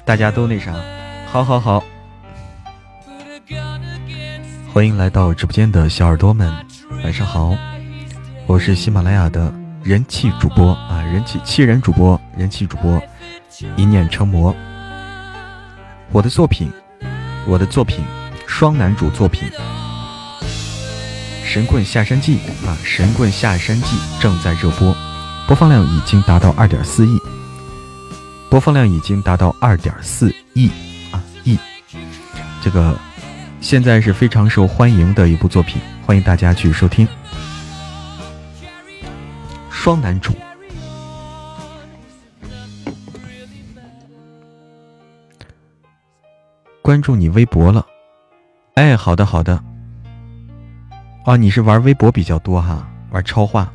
大家都那啥，好好好，欢迎来到直播间的小耳朵们，晚上好，我是喜马拉雅的人气主播啊，人气七人主播，人气主播一念成魔，我的作品，我的作品，双男主作品。《神棍下山记》啊，《神棍下山记》正在热播，播放量已经达到二点四亿，播放量已经达到二点四亿啊亿，这个现在是非常受欢迎的一部作品，欢迎大家去收听。双男主，关注你微博了，哎，好的好的。哦，你是玩微博比较多哈，玩超话。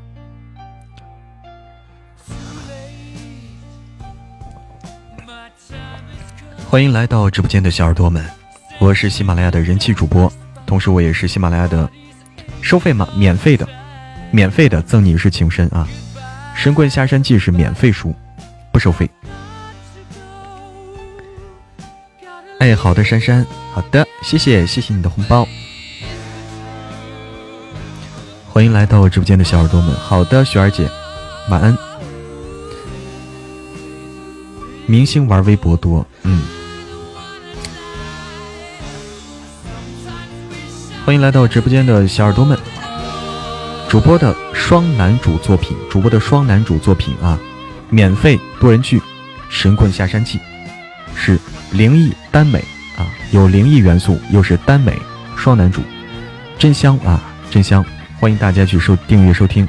欢迎来到直播间的小耳朵们，我是喜马拉雅的人气主播，同时我也是喜马拉雅的收费吗？免费的，免费的赠你一世情深啊！神棍下山记是免费书，不收费。哎，好的，珊珊，好的，谢谢，谢谢你的红包。欢迎来到我直播间的小耳朵们。好的，雪儿姐，晚安。明星玩微博多，嗯。欢迎来到直播间的小耳朵们。主播的双男主作品，主播的双男主作品啊，免费多人剧《神棍下山记》，是灵异耽美啊，有灵异元素，又是耽美双男主，真香啊，真香。欢迎大家去收订阅收听。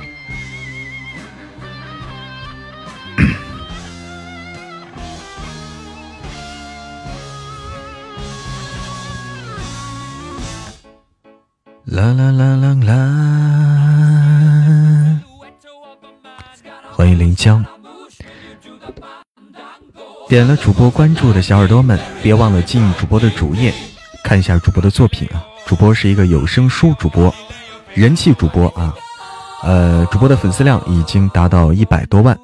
啦啦啦啦啦！欢迎林江。点了主播关注的小耳朵们，别忘了进主播的主页，看一下主播的作品啊！主播是一个有声书主播。人气主播啊，呃，主播的粉丝量已经达到一百多万。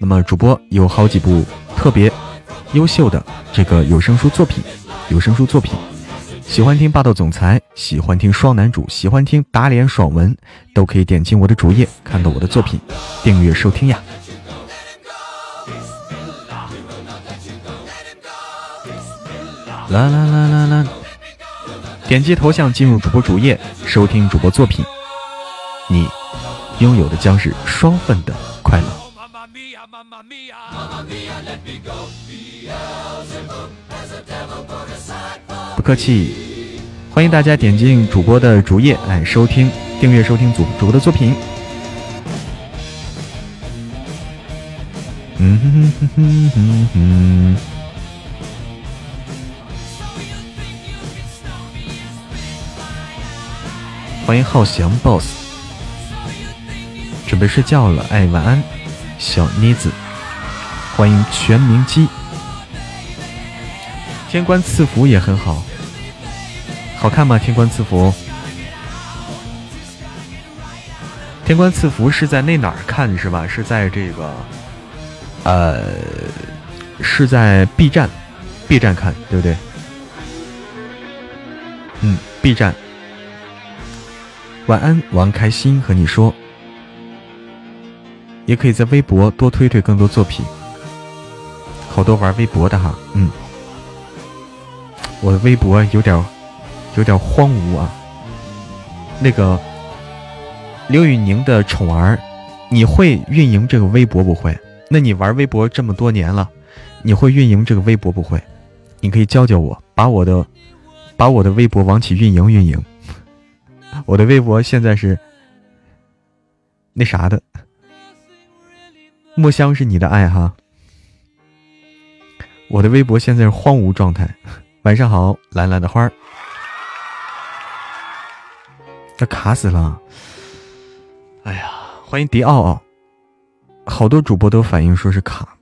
那么主播有好几部特别优秀的这个有声书作品，有声书作品，喜欢听霸道总裁，喜欢听双男主，喜欢听打脸爽文，都可以点进我的主页，看到我的作品，订阅收听呀。啦啦啦啦啦！点击头像进入主播主页，收听主播作品。你拥有的将是双份的快乐。不客气，欢迎大家点进主播的主页来收听、订阅收听主主播的作品。嗯哼哼哼哼哼哼。欢迎浩翔 boss，准备睡觉了，哎，晚安，小妮子。欢迎全民机，天官赐福也很好，好看吗？天官赐福，天官赐福是在那哪儿看是吧？是在这个，呃，是在 B 站，B 站看对不对？嗯，B 站。晚安，王开心和你说，也可以在微博多推推更多作品。好多玩微博的哈，嗯，我的微博有点有点荒芜啊。那个刘宇宁的宠儿，你会运营这个微博不会？那你玩微博这么多年了，你会运营这个微博不会？你可以教教我，把我的把我的微博往起运营运营。我的微博现在是那啥的，墨香是你的爱哈。我的微博现在是荒芜状态。晚上好，蓝蓝的花儿，这卡死了。哎呀，欢迎迪奥奥，好多主播都反映说是卡。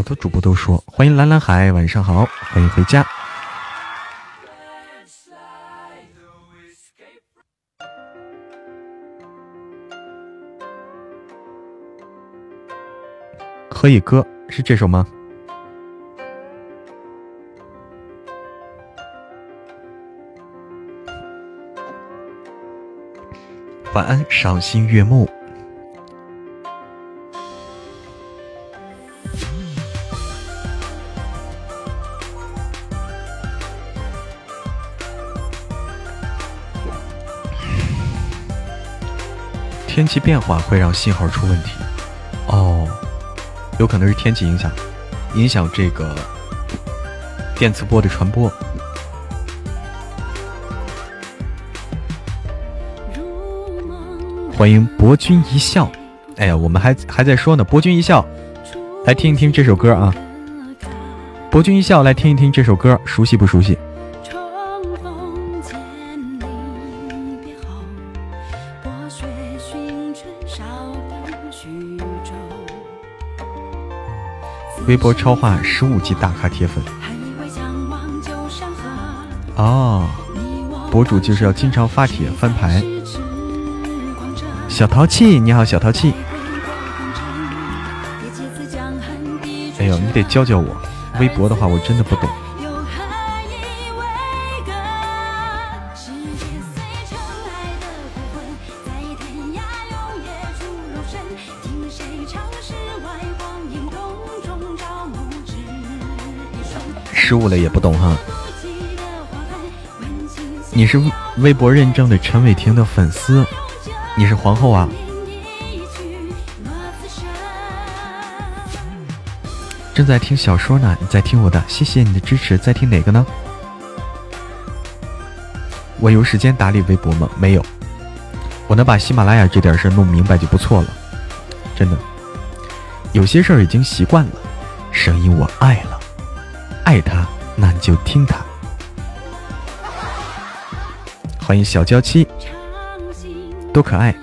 好多主播都说欢迎蓝蓝海，晚上好，欢迎回家。可以歌是这首吗？晚安，赏心悦目。天气变化会让信号出问题，哦，有可能是天气影响，影响这个电磁波的传播。欢迎博君一笑，哎呀，我们还还在说呢，博君一笑，来听一听这首歌啊，博君一笑，来听一听这首歌，熟悉不熟悉？微博超话十五级大咖铁粉哦，博主就是要经常发帖翻牌。小淘气，你好，小淘气。哎呦，你得教教我，微博的话我真的不懂。失误了也不懂哈，你是微博认证的陈伟霆的粉丝，你是皇后啊？正在听小说呢，你在听我的，谢谢你的支持，在听哪个呢？我有时间打理微博吗？没有，我能把喜马拉雅这点事弄明白就不错了，真的，有些事儿已经习惯了，声音我爱了。就听他。欢迎小娇妻，多可爱，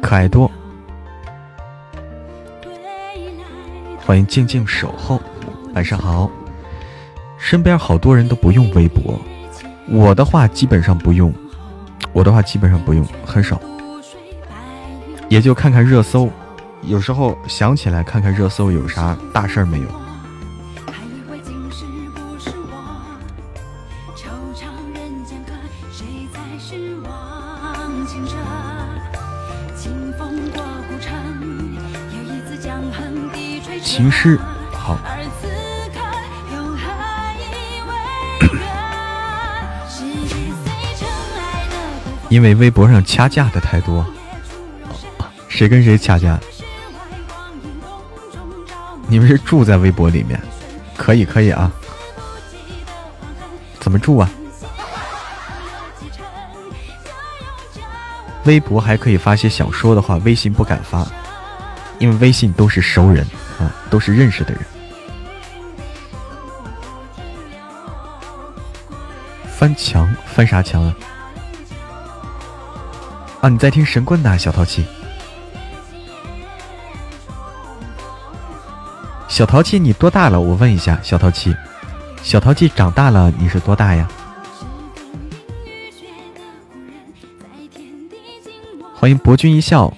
可爱多。欢迎静静守候，晚上好。身边好多人都不用微博，我的话基本上不用，我的话基本上不用，很少，也就看看热搜，有时候想起来看看热搜有啥大事儿没有。情诗好。因为微博上掐架的太多，谁跟谁掐架？你们是住在微博里面？可以可以啊。怎么住啊？微博还可以发些小说的话，微信不敢发，因为微信都是熟人啊，都是认识的人。翻墙翻啥墙啊？啊，你在听神棍的小淘气。小淘气，你多大了？我问一下，小淘气，小淘气长大了，你是多大呀？欢迎博君一笑，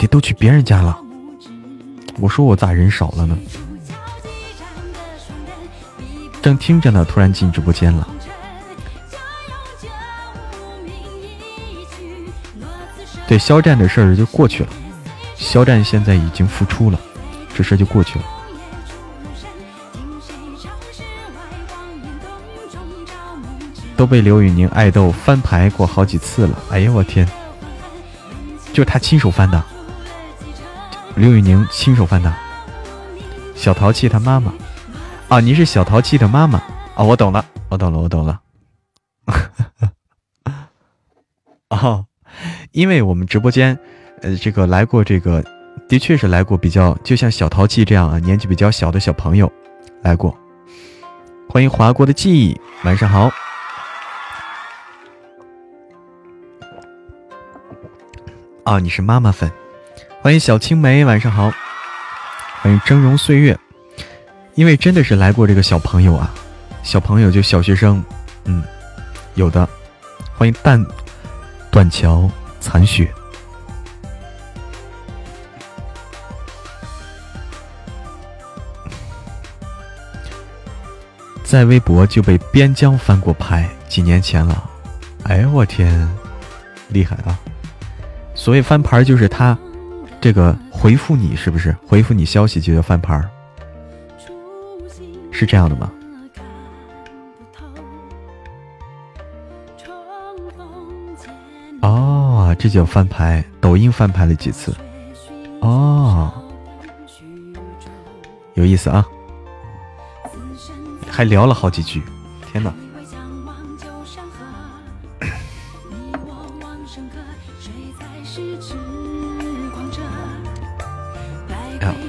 的都去别人家了？我说我咋人少了呢？正听着呢，突然进直播间了。对，肖战的事儿就过去了，肖战现在已经复出了，这事就过去了。都被刘宇宁爱豆翻牌过好几次了，哎呀我天，就是他亲手翻的，刘宇宁亲手翻的，小淘气他妈妈，啊，你是小淘气的妈妈。啊，我懂了，我懂了，我懂了，哦，因为我们直播间，呃，这个来过这个，的确是来过比较，就像小淘气这样啊，年纪比较小的小朋友来过，欢迎华国的记忆，晚上好。啊，你是妈妈粉，欢迎小青梅，晚上好，欢迎峥嵘岁月，因为真的是来过这个小朋友啊，小朋友就小学生，嗯，有的，欢迎淡断桥残雪，在微博就被边疆翻过牌，几年前了，哎呦我天，厉害啊！所谓翻牌就是他，这个回复你是不是？回复你消息就叫翻牌，是这样的吗？哦，这叫翻牌。抖音翻牌了几次？哦，有意思啊，还聊了好几句。天哪！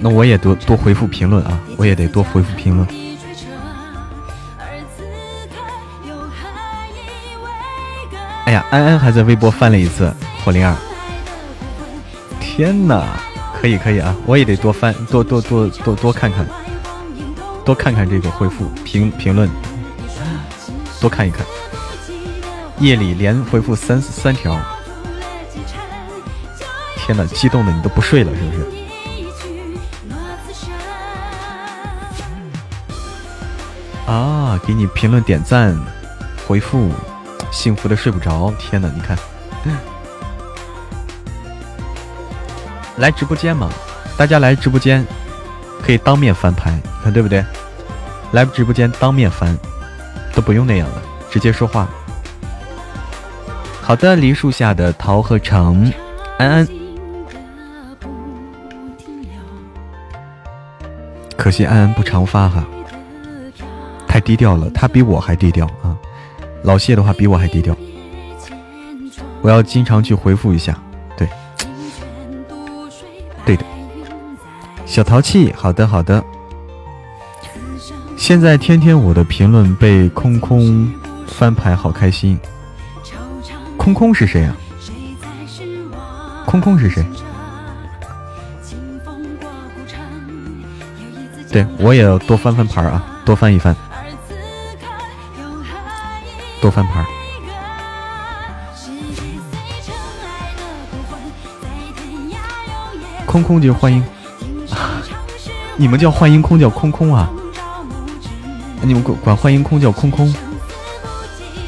那我也多多回复评论啊！我也得多回复评论。哎呀，安安还在微博翻了一次火灵儿。天哪，可以可以啊！我也得多翻，多多多多多看看，多看看这个回复评评论，多看一看。夜里连回复三三条，天哪，激动的你都不睡了是不是？啊！给你评论点赞，回复，幸福的睡不着。天哪，你看，来直播间嘛？大家来直播间可以当面翻牌，看对不对？来直播间当面翻，都不用那样了，直接说话。好的，梨树下的桃和橙，安安，可惜安安不常发哈。低调了，他比我还低调啊！老谢的话比我还低调，我要经常去回复一下。对，对的，小淘气，好的好的。现在天天我的评论被空空翻牌，好开心。空空是谁啊？空空是谁？对我也要多翻翻牌啊，多翻一翻。多翻牌，空空就欢迎，你们叫欢迎空叫空空啊？你们管管欢迎空叫空空？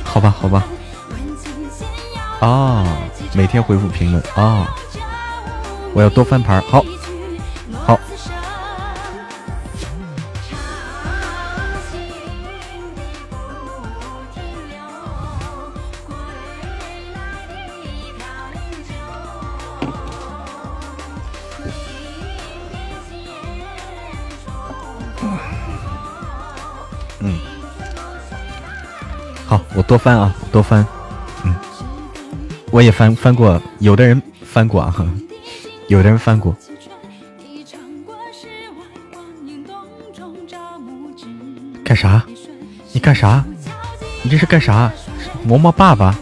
好吧，好吧。啊，每天回复评论啊，我要多翻牌。好，多翻啊，多翻。嗯，我也翻翻过，有的人翻过啊，有的人翻过。干啥？你干啥？你这是干啥？嬷嬷爸爸，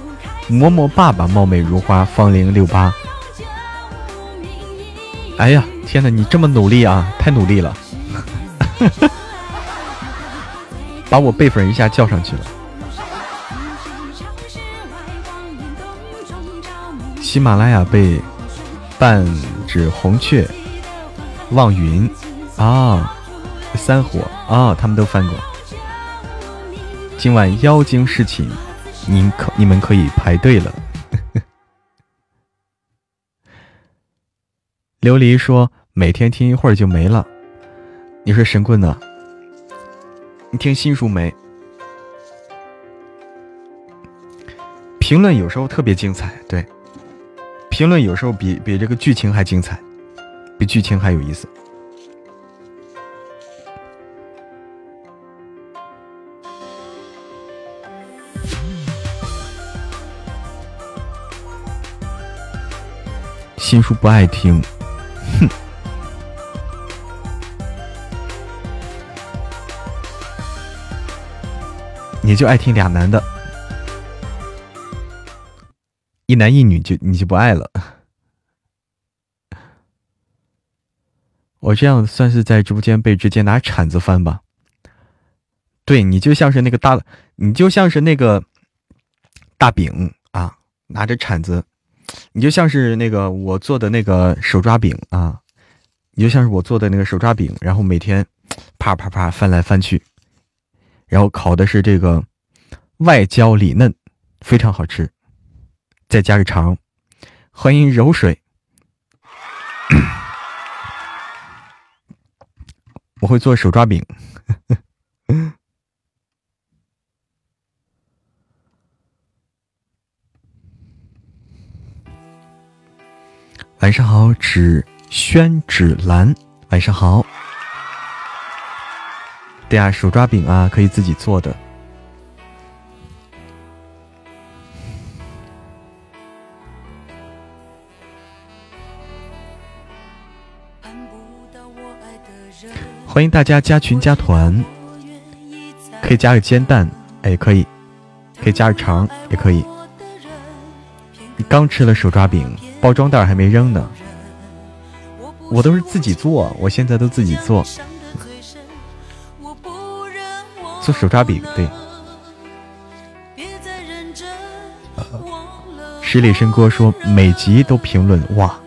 嬷嬷爸爸，貌美如花，芳龄六八。哎呀，天哪！你这么努力啊，太努力了，把我辈分一下叫上去了。喜马拉雅被半指红雀、望云啊、三火啊，他们都翻过。今晚妖精侍寝，您可你们可以排队了。琉璃说每天听一会儿就没了。你说神棍呢？你听新书没？评论有时候特别精彩，对，评论有时候比比这个剧情还精彩，比剧情还有意思。新书不爱听，哼！你就爱听俩男的，一男一女就你就不爱了。我这样算是在直播间被直接拿铲子翻吧？对你就像是那个大，你就像是那个大饼啊，拿着铲子。你就像是那个我做的那个手抓饼啊，你就像是我做的那个手抓饼，然后每天啪啪啪翻来翻去，然后烤的是这个外焦里嫩，非常好吃，再加个肠。欢迎柔水，我会做手抓饼。晚上好，芷萱芷兰。晚上好。对啊，手抓饼啊，可以自己做的。欢迎大家加群加团，可以加个煎蛋，哎，可以，可以加个肠，也可以。你刚吃了手抓饼。包装袋还没扔呢，我都是自己做，我现在都自己做，做手抓饼。对，十里笙歌说每集都评论，哇，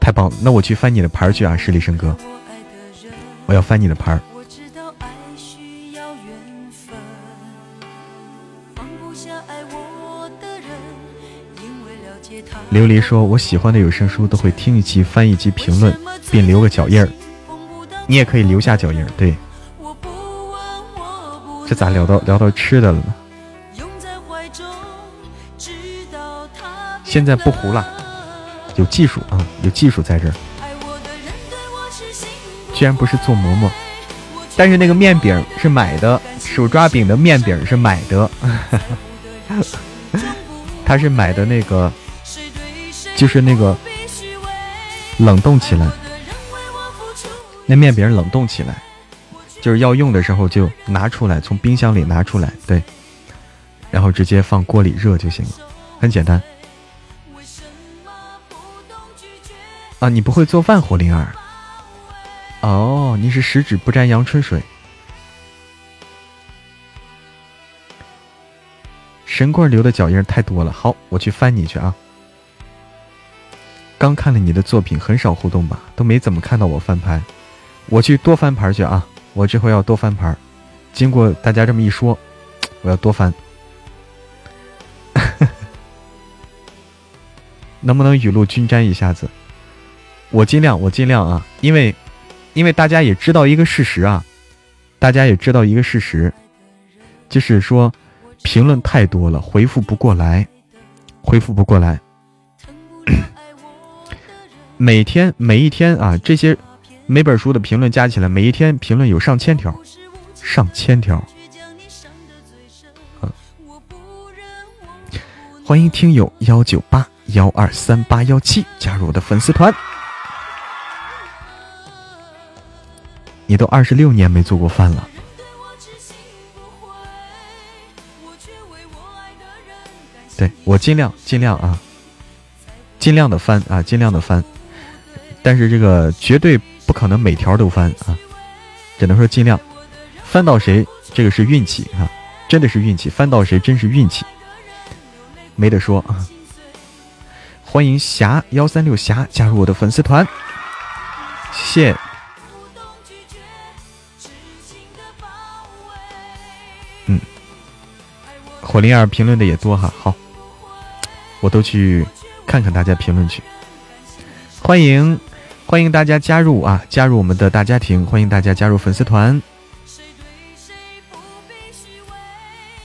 太棒了！那我去翻你的牌去啊，十里笙歌，我要翻你的牌。琉璃说：“我喜欢的有声书都会听一期、翻一期评论，并留个脚印儿。你也可以留下脚印儿。对，这咋聊到聊到吃的了呢？现在不糊了，有技术啊，有技术在这儿。居然不是做馍馍，但是那个面饼是买的，手抓饼的面饼是买的，他是买的那个。”就是那个冷冻起来，那面饼冷冻起来，就是要用的时候就拿出来，从冰箱里拿出来，对，然后直接放锅里热就行了，很简单。啊，你不会做饭，火灵儿？哦，你是十指不沾阳春水。神棍留的脚印太多了，好，我去翻你去啊。刚看了你的作品，很少互动吧？都没怎么看到我翻牌，我去多翻牌去啊！我这回要多翻牌。经过大家这么一说，我要多翻。能不能雨露均沾一下子？我尽量，我尽量啊！因为，因为大家也知道一个事实啊，大家也知道一个事实，就是说评论太多了，回复不过来，回复不过来。每天每一天啊，这些每本书的评论加起来，每一天评论有上千条，上千条。欢迎听友幺九八幺二三八幺七加入我的粉丝团。你都二十六年没做过饭了。对我尽量尽量啊，尽量的翻啊，尽量的翻，但是这个绝对不可能每条都翻啊，只能说尽量翻到谁，这个是运气啊，真的是运气，翻到谁真是运气，没得说啊。欢迎霞幺三六霞加入我的粉丝团，谢谢。火灵儿评论的也多哈，好。我都去看看大家评论区，欢迎欢迎大家加入啊，加入我们的大家庭，欢迎大家加入粉丝团。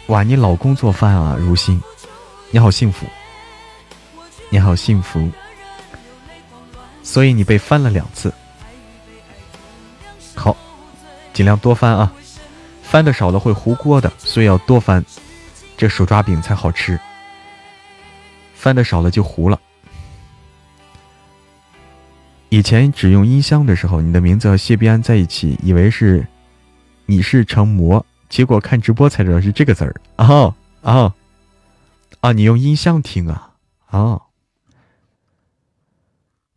哇，你老公做饭啊，如新，你好幸福，你好幸福，所以你被翻了两次，好，尽量多翻啊，翻的少了会糊锅的，所以要多翻，这手抓饼才好吃。翻的少了就糊了。以前只用音箱的时候，你的名字和谢必安在一起，以为是你是成魔，结果看直播才知道是这个字儿啊啊啊！你用音箱听啊啊！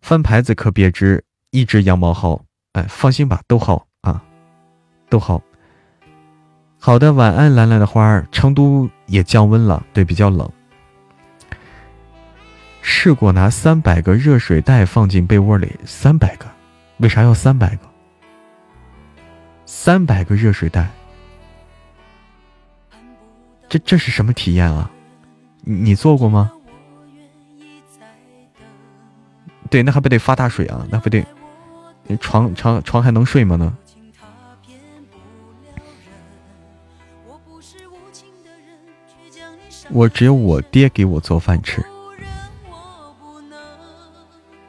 翻牌子可别只一只羊毛薅，哎，放心吧，都好啊，都好。好的，晚安，蓝蓝的花儿。成都也降温了，对，比较冷。试过拿三百个热水袋放进被窝里，三百个，为啥要三百个？三百个热水袋，这这是什么体验啊？你做过吗？对，那还不得发大水啊？那不得，床床床还能睡吗？呢？我只有我爹给我做饭吃。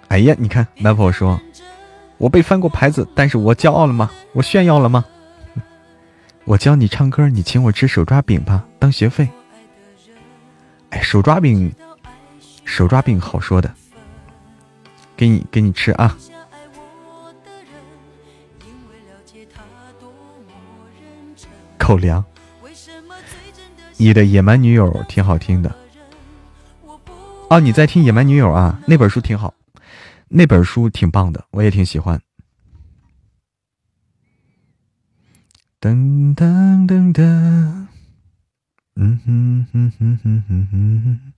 哎呀，你看，男朋友说，我被翻过牌子，但是我骄傲了吗？我炫耀了吗？我教你唱歌，你请我吃手抓饼吧，当学费。哎，手抓饼，手抓饼好说的，给你给你吃啊。口粮。你的野蛮女友挺好听的。哦，你在听野蛮女友啊？那本书挺好。那本书挺棒的，我也挺喜欢。噔噔噔噔，嗯哼哼哼哼哼哼，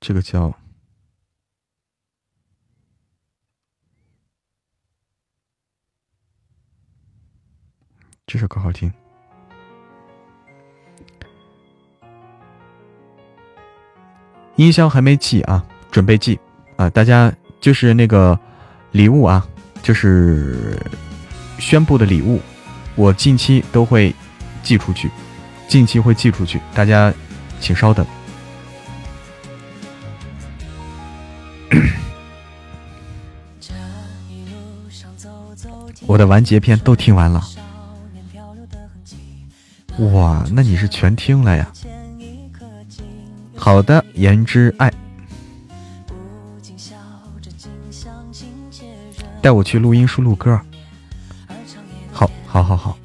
这个叫，这首歌好听。音箱还没寄啊，准备寄啊！大家就是那个礼物啊，就是宣布的礼物，我近期都会寄出去，近期会寄出去，大家请稍等。我的完结篇都听完了，哇，那你是全听了呀？好的，言之爱，带我去录音室录歌。好，好，好，好。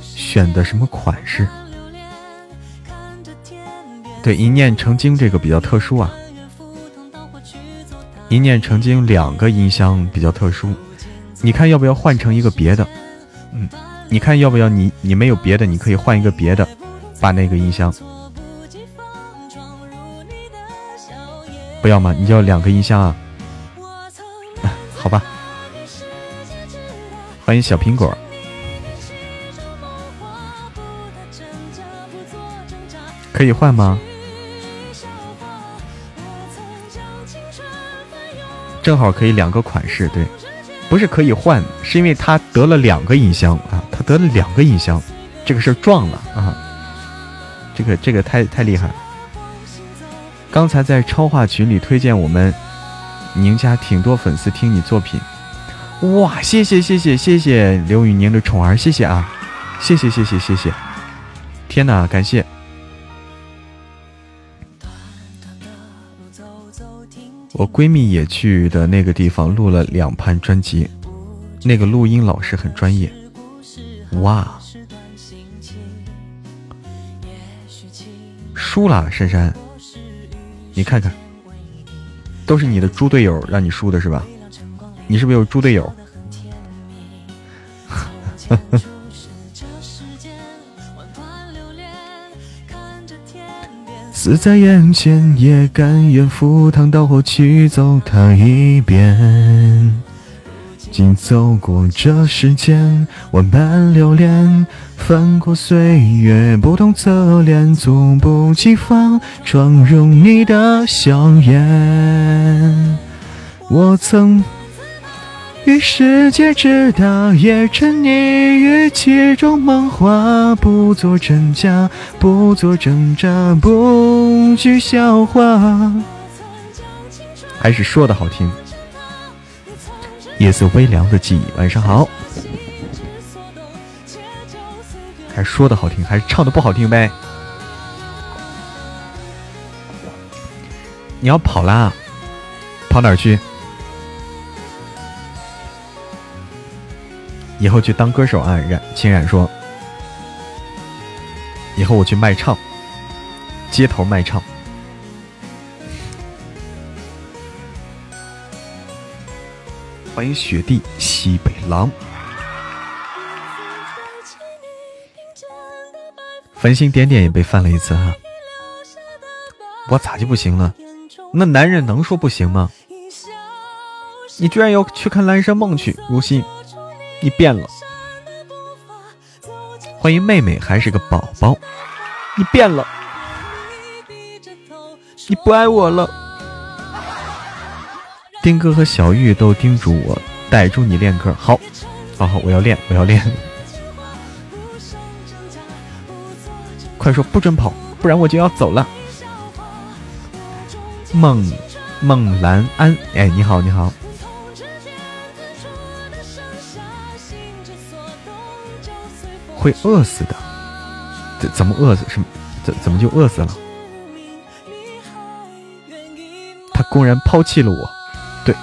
选的什么款式？对，一念成精这个比较特殊啊。一念成精两个音箱比较特殊，你看要不要换成一个别的？嗯。你看要不要你你没有别的，你可以换一个别的，把那个音箱，不要吗？你要两个音箱啊？好吧。欢迎小苹果，可以换吗？正好可以两个款式，对。不是可以换，是因为他得了两个音箱啊，他得了两个音箱，这个事儿撞了啊！这个这个太太厉害。刚才在超话群里推荐我们宁家挺多粉丝听你作品，哇！谢谢谢谢谢谢刘宇宁的宠儿，谢谢啊！谢谢谢谢谢谢！天哪，感谢！我闺蜜也去的那个地方录了两盘专辑，那个录音老师很专业。哇！输了，珊珊，你看看，都是你的猪队友让你输的是吧？你是不是有猪队友？死在眼前，也甘愿赴汤蹈火去走它一遍。经走过这世间万般流连，翻过岁月不同侧脸，猝不及防闯入你的笑颜。我曾与世界之大，也沉溺于其中梦话，不做真假，不做挣扎，不惧笑话。还是说的好听。夜色微凉的记忆，晚上好。还是说的好听，还是唱的不好听呗？你要跑啦？跑哪儿去？以后去当歌手啊？冉清冉说。以后我去卖唱，街头卖唱。欢迎雪地西北狼，繁星点点也被翻了一次哈，我咋就不行了？那男人能说不行吗？你居然要去看《蓝山梦》去，如新，你变了。欢迎妹妹还是个宝宝，你变了，你不爱我了。丁哥和小玉都叮嘱我逮住你练歌，好，好好，我要练，我要练。快说不准跑，不然我就要走了。孟孟兰安，哎，你好，你好。会饿死的，怎怎么饿死？什么？怎怎么就饿死了？他公然抛弃了我。对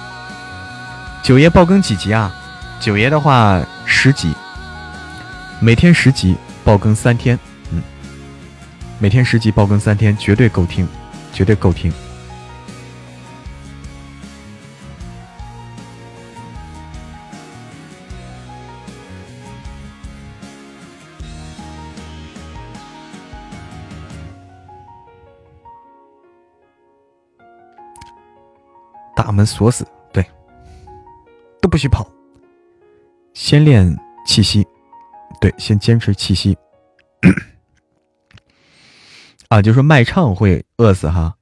九爷爆更几集啊？九爷的话十集，每天十集爆更三天，嗯，每天十集爆更三天，绝对够听，绝对够听。锁死。对都不许跑，先练气息，对，先坚持气息。啊，就说卖唱会饿死哈，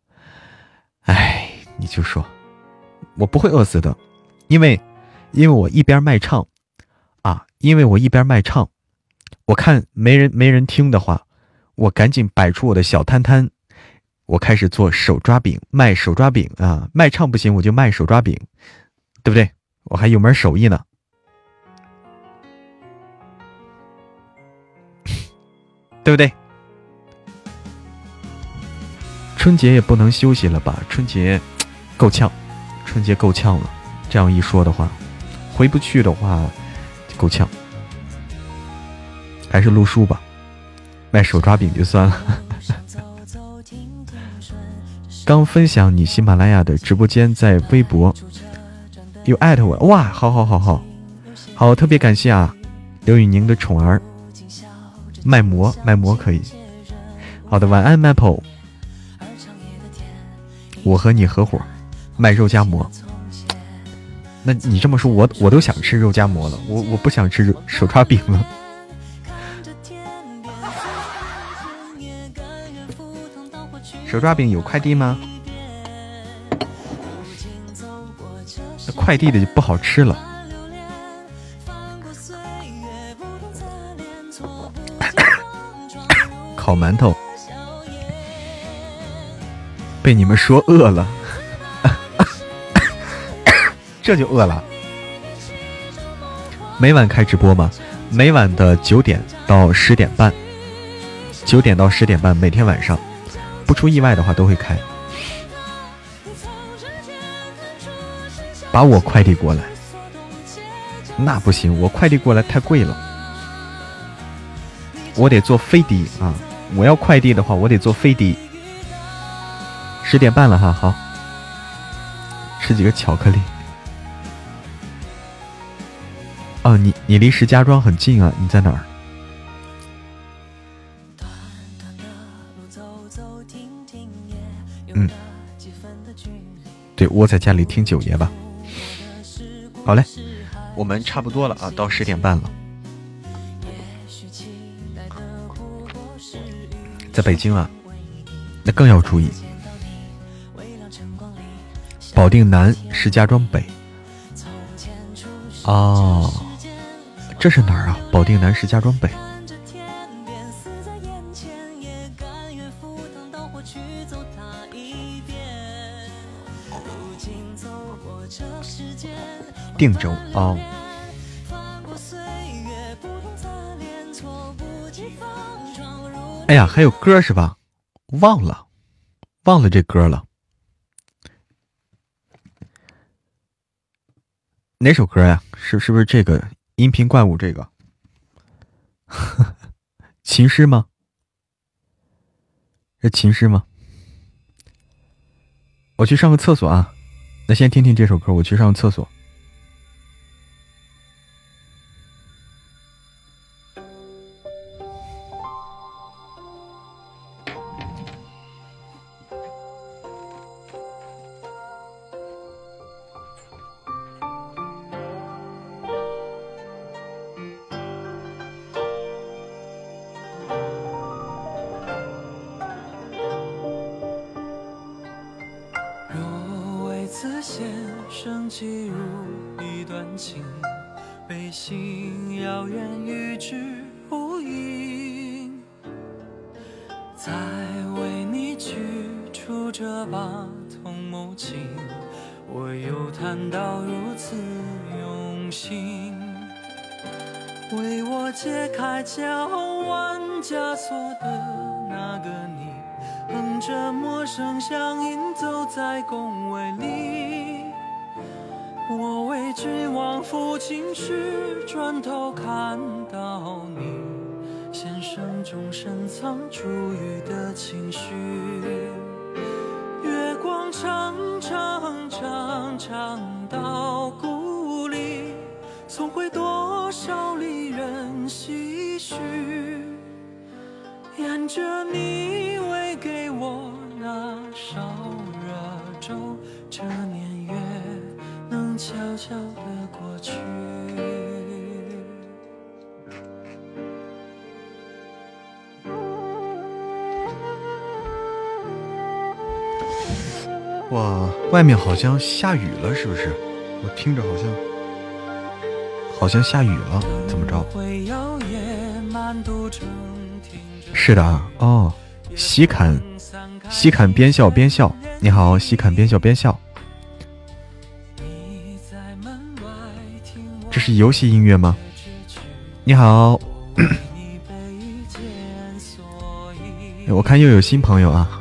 哎，你就说，我不会饿死的，因为，因为我一边卖唱，啊，因为我一边卖唱，我看没人没人听的话，我赶紧摆出我的小摊摊，我开始做手抓饼，卖手抓饼啊，卖唱不行，我就卖手抓饼，对不对？我还有门手艺呢，对不对？春节也不能休息了吧？春节够呛，春节够呛了。这样一说的话，回不去的话，够呛。还是录书吧，卖手抓饼就算了。刚分享你喜马拉雅的直播间在微博。又艾特我哇，好好好好。好，特别感谢啊，刘宇宁的宠儿，卖馍卖馍可以，好的，晚安 Maple，我和你合伙卖肉夹馍，那你这么说，我我都想吃肉夹馍了，我我不想吃手抓饼了，手抓饼有快递吗？那快递的就不好吃了。烤馒头，被你们说饿了，这就饿了。每晚开直播吗？每晚的九点到十点半，九点到十点半，每天晚上，不出意外的话都会开。把我快递过来，那不行，我快递过来太贵了，我得坐飞的啊！我要快递的话，我得坐飞的。十点半了哈，好，吃几个巧克力。哦，你你离石家庄很近啊，你在哪儿？嗯，对，窝在家里听九爷吧。好嘞，我们差不多了啊，到十点半了。在北京啊，那更要注意。保定南，石家庄北。哦，这是哪儿啊？保定南，石家庄北。定州哦。哎呀，还有歌是吧？忘了，忘了这歌了。哪首歌呀？是是不是这个音频怪物这个？琴师吗？是琴师吗？我去上个厕所啊。那先听听这首歌，我去上个厕所。好像下雨了，是不是？我听着好像好像下雨了，怎么着？是的啊，哦，西坎，西坎边笑边笑，你好，西坎边笑边笑。这是游戏音乐吗？你好，我看又有新朋友啊，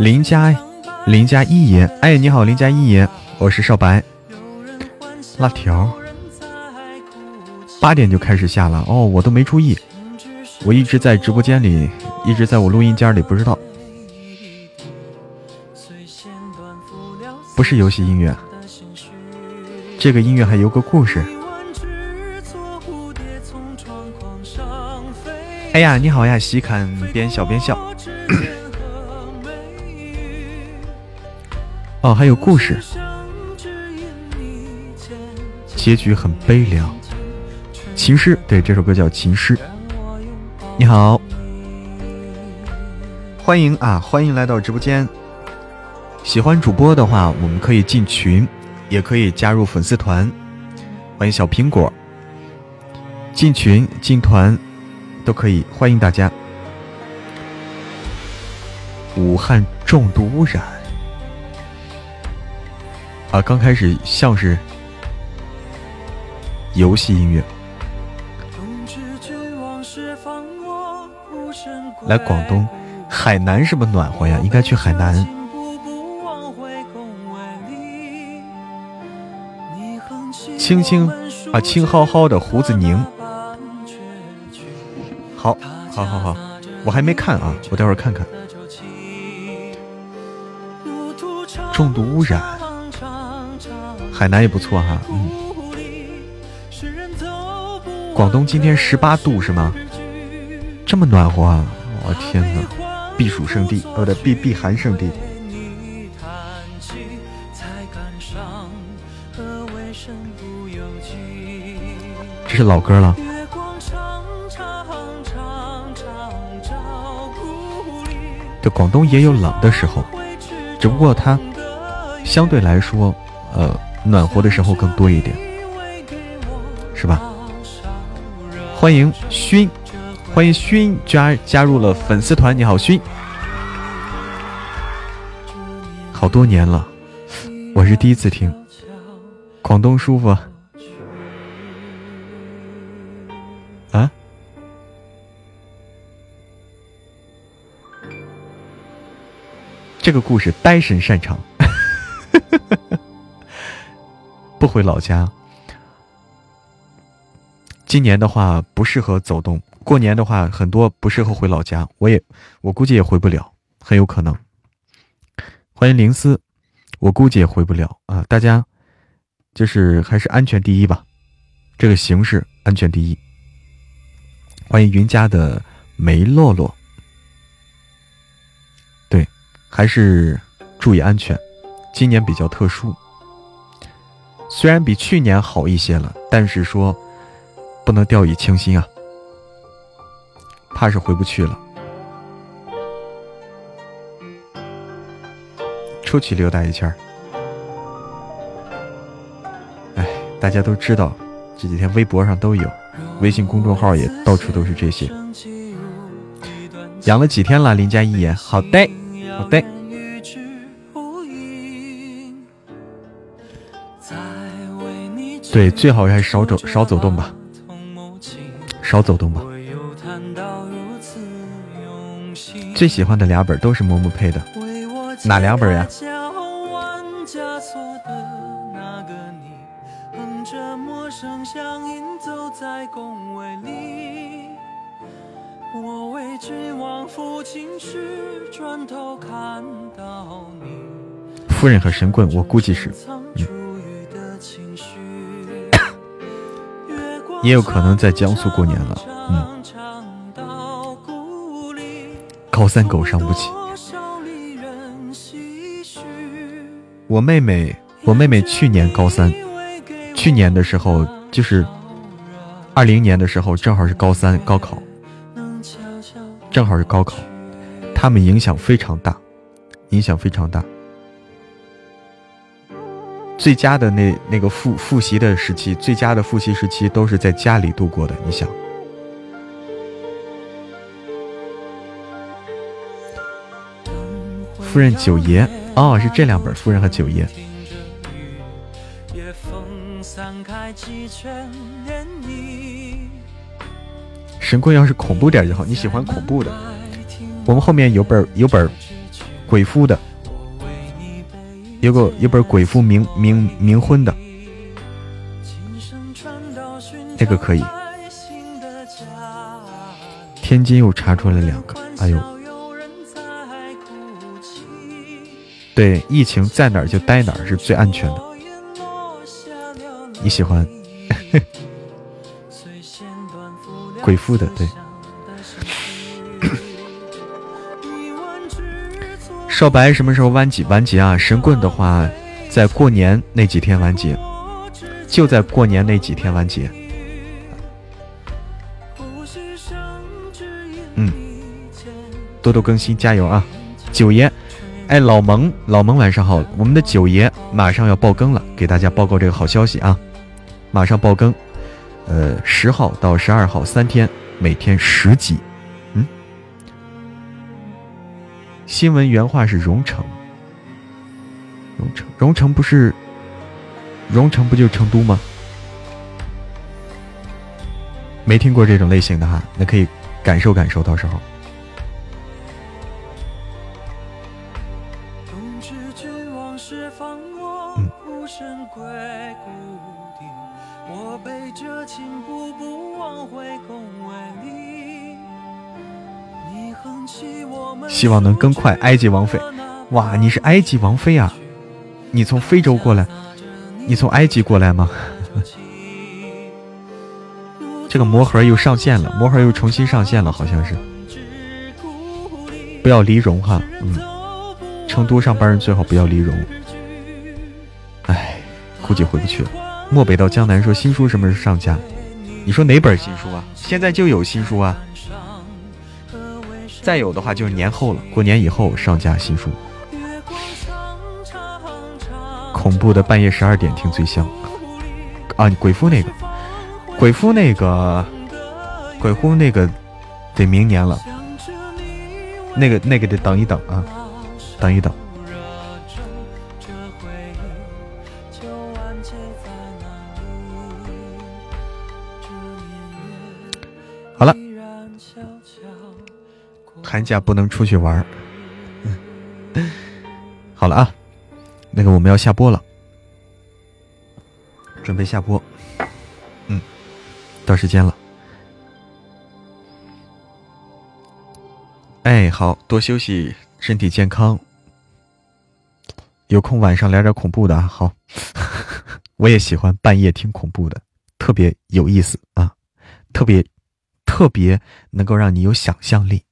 林佳。林家一爷，哎，你好，林家一爷，我是少白。辣条，八点就开始下了哦，我都没注意，我一直在直播间里，一直在我录音间里，不知道。不是游戏音乐，这个音乐还有个故事。哎呀，你好呀，西看边笑边笑。哦，还有故事，结局很悲凉。情诗，对，这首歌叫《情诗》。你好，欢迎啊，欢迎来到直播间。喜欢主播的话，我们可以进群，也可以加入粉丝团。欢迎小苹果，进群进团都可以，欢迎大家。武汉重度污染。啊，刚开始像是游戏音乐。来广东，海南是不暖和呀？应该去海南。轻轻啊，轻浩浩的胡子宁。好，好，好，好，我还没看啊，我待会儿看看。重度污染。海南也不错哈，嗯。广东今天十八度是吗？这么暖和啊！我天哪，避暑胜地，哦对，避避寒胜地。这是老歌了。对，广东也有冷的时候，只不过它相对来说，呃。暖和的时候更多一点，是吧？欢迎勋，欢迎勋加加入了粉丝团。你好，勋，好多年了，我是第一次听。广东舒服啊？这个故事呆神擅长。不回老家，今年的话不适合走动。过年的话，很多不适合回老家，我也我估计也回不了，很有可能。欢迎灵思，我估计也回不了啊！大家就是还是安全第一吧，这个形势安全第一。欢迎云家的梅洛洛，对，还是注意安全，今年比较特殊。虽然比去年好一些了，但是说不能掉以轻心啊，怕是回不去了。出去溜达一圈儿，哎，大家都知道，这几天微博上都有，微信公众号也到处都是这些。养了几天了，林佳一言，好的，好的。对，最好还是少走少走动吧，少走动吧。最喜欢的俩本都是嬷嬷配的，哪两本呀？夫人和神棍，我估计是。也有可能在江苏过年了，嗯。高三狗伤不起。我妹妹，我妹妹去年高三，去年的时候就是二零年的时候，正好是高三高考，正好是高考，他们影响非常大，影响非常大。最佳的那那个复复习的时期，最佳的复习时期都是在家里度过的。你想，夫人九爷哦，是这两本夫人和九爷。神棍要是恐怖点就好，你喜欢恐怖的。我们后面有本有本鬼夫的。有个有本鬼夫冥冥冥婚的，这个可以。天津又查出来两个，哎呦！对，疫情在哪儿就待哪儿是最安全的。你喜欢 鬼夫的，对。少白什么时候完结？完结啊！神棍的话，在过年那几天完结，就在过年那几天完结。嗯，多多更新，加油啊！九爷，哎，老蒙，老蒙晚上好，我们的九爷马上要爆更了，给大家报告这个好消息啊！马上爆更，呃，十号到十二号三天，每天十集。新闻原话是荣城，荣城，荣城不是，荣城不就成都吗？没听过这种类型的哈，那可以感受感受，到时候。希望能更快。埃及王妃，哇，你是埃及王妃啊？你从非洲过来？你从埃及过来吗？这个魔盒又上线了，魔盒又重新上线了，好像是。不要离荣哈，嗯，成都上班人最好不要离荣。哎，估计回不去了。漠北到江南说新书什么时候上架？你说哪本新书啊？现在就有新书啊。再有的话就是年后了，过年以后上架新书。恐怖的半夜十二点听最香啊！鬼夫那个，鬼夫那个，鬼夫那个得明年了，那个那个得等一等啊，等一等。好了寒假不能出去玩 好了啊，那个我们要下播了，准备下播。嗯，到时间了。哎，好多休息，身体健康。有空晚上聊点恐怖的啊，好，我也喜欢半夜听恐怖的，特别有意思啊，特别特别能够让你有想象力。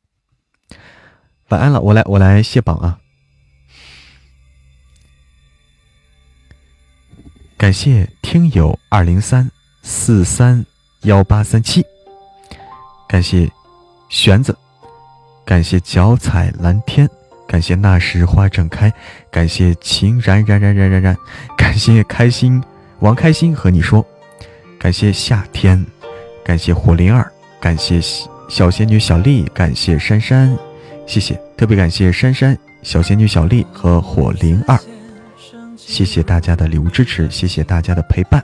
晚安了，我来我来卸榜啊！感谢听友二零三四三幺八三七，感谢玄子，感谢脚踩蓝天，感谢那时花正开，感谢情然然然然然然，感谢开心王开心和你说，感谢夏天，感谢火灵儿，感谢小仙女小丽，感谢珊珊。谢谢，特别感谢珊珊、小仙女小丽和火灵儿，谢谢大家的礼物支持，谢谢大家的陪伴。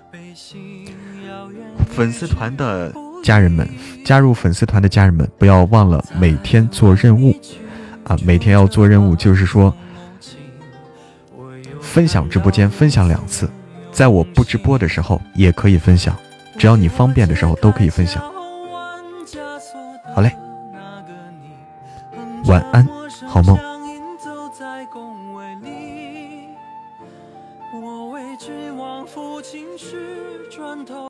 粉丝团的家人们，加入粉丝团的家人们，不要忘了每天做任务啊！每天要做任务，就是说分享直播间，分享两次，在我不直播的时候也可以分享，只要你方便的时候都可以分享。好嘞。晚安，好梦。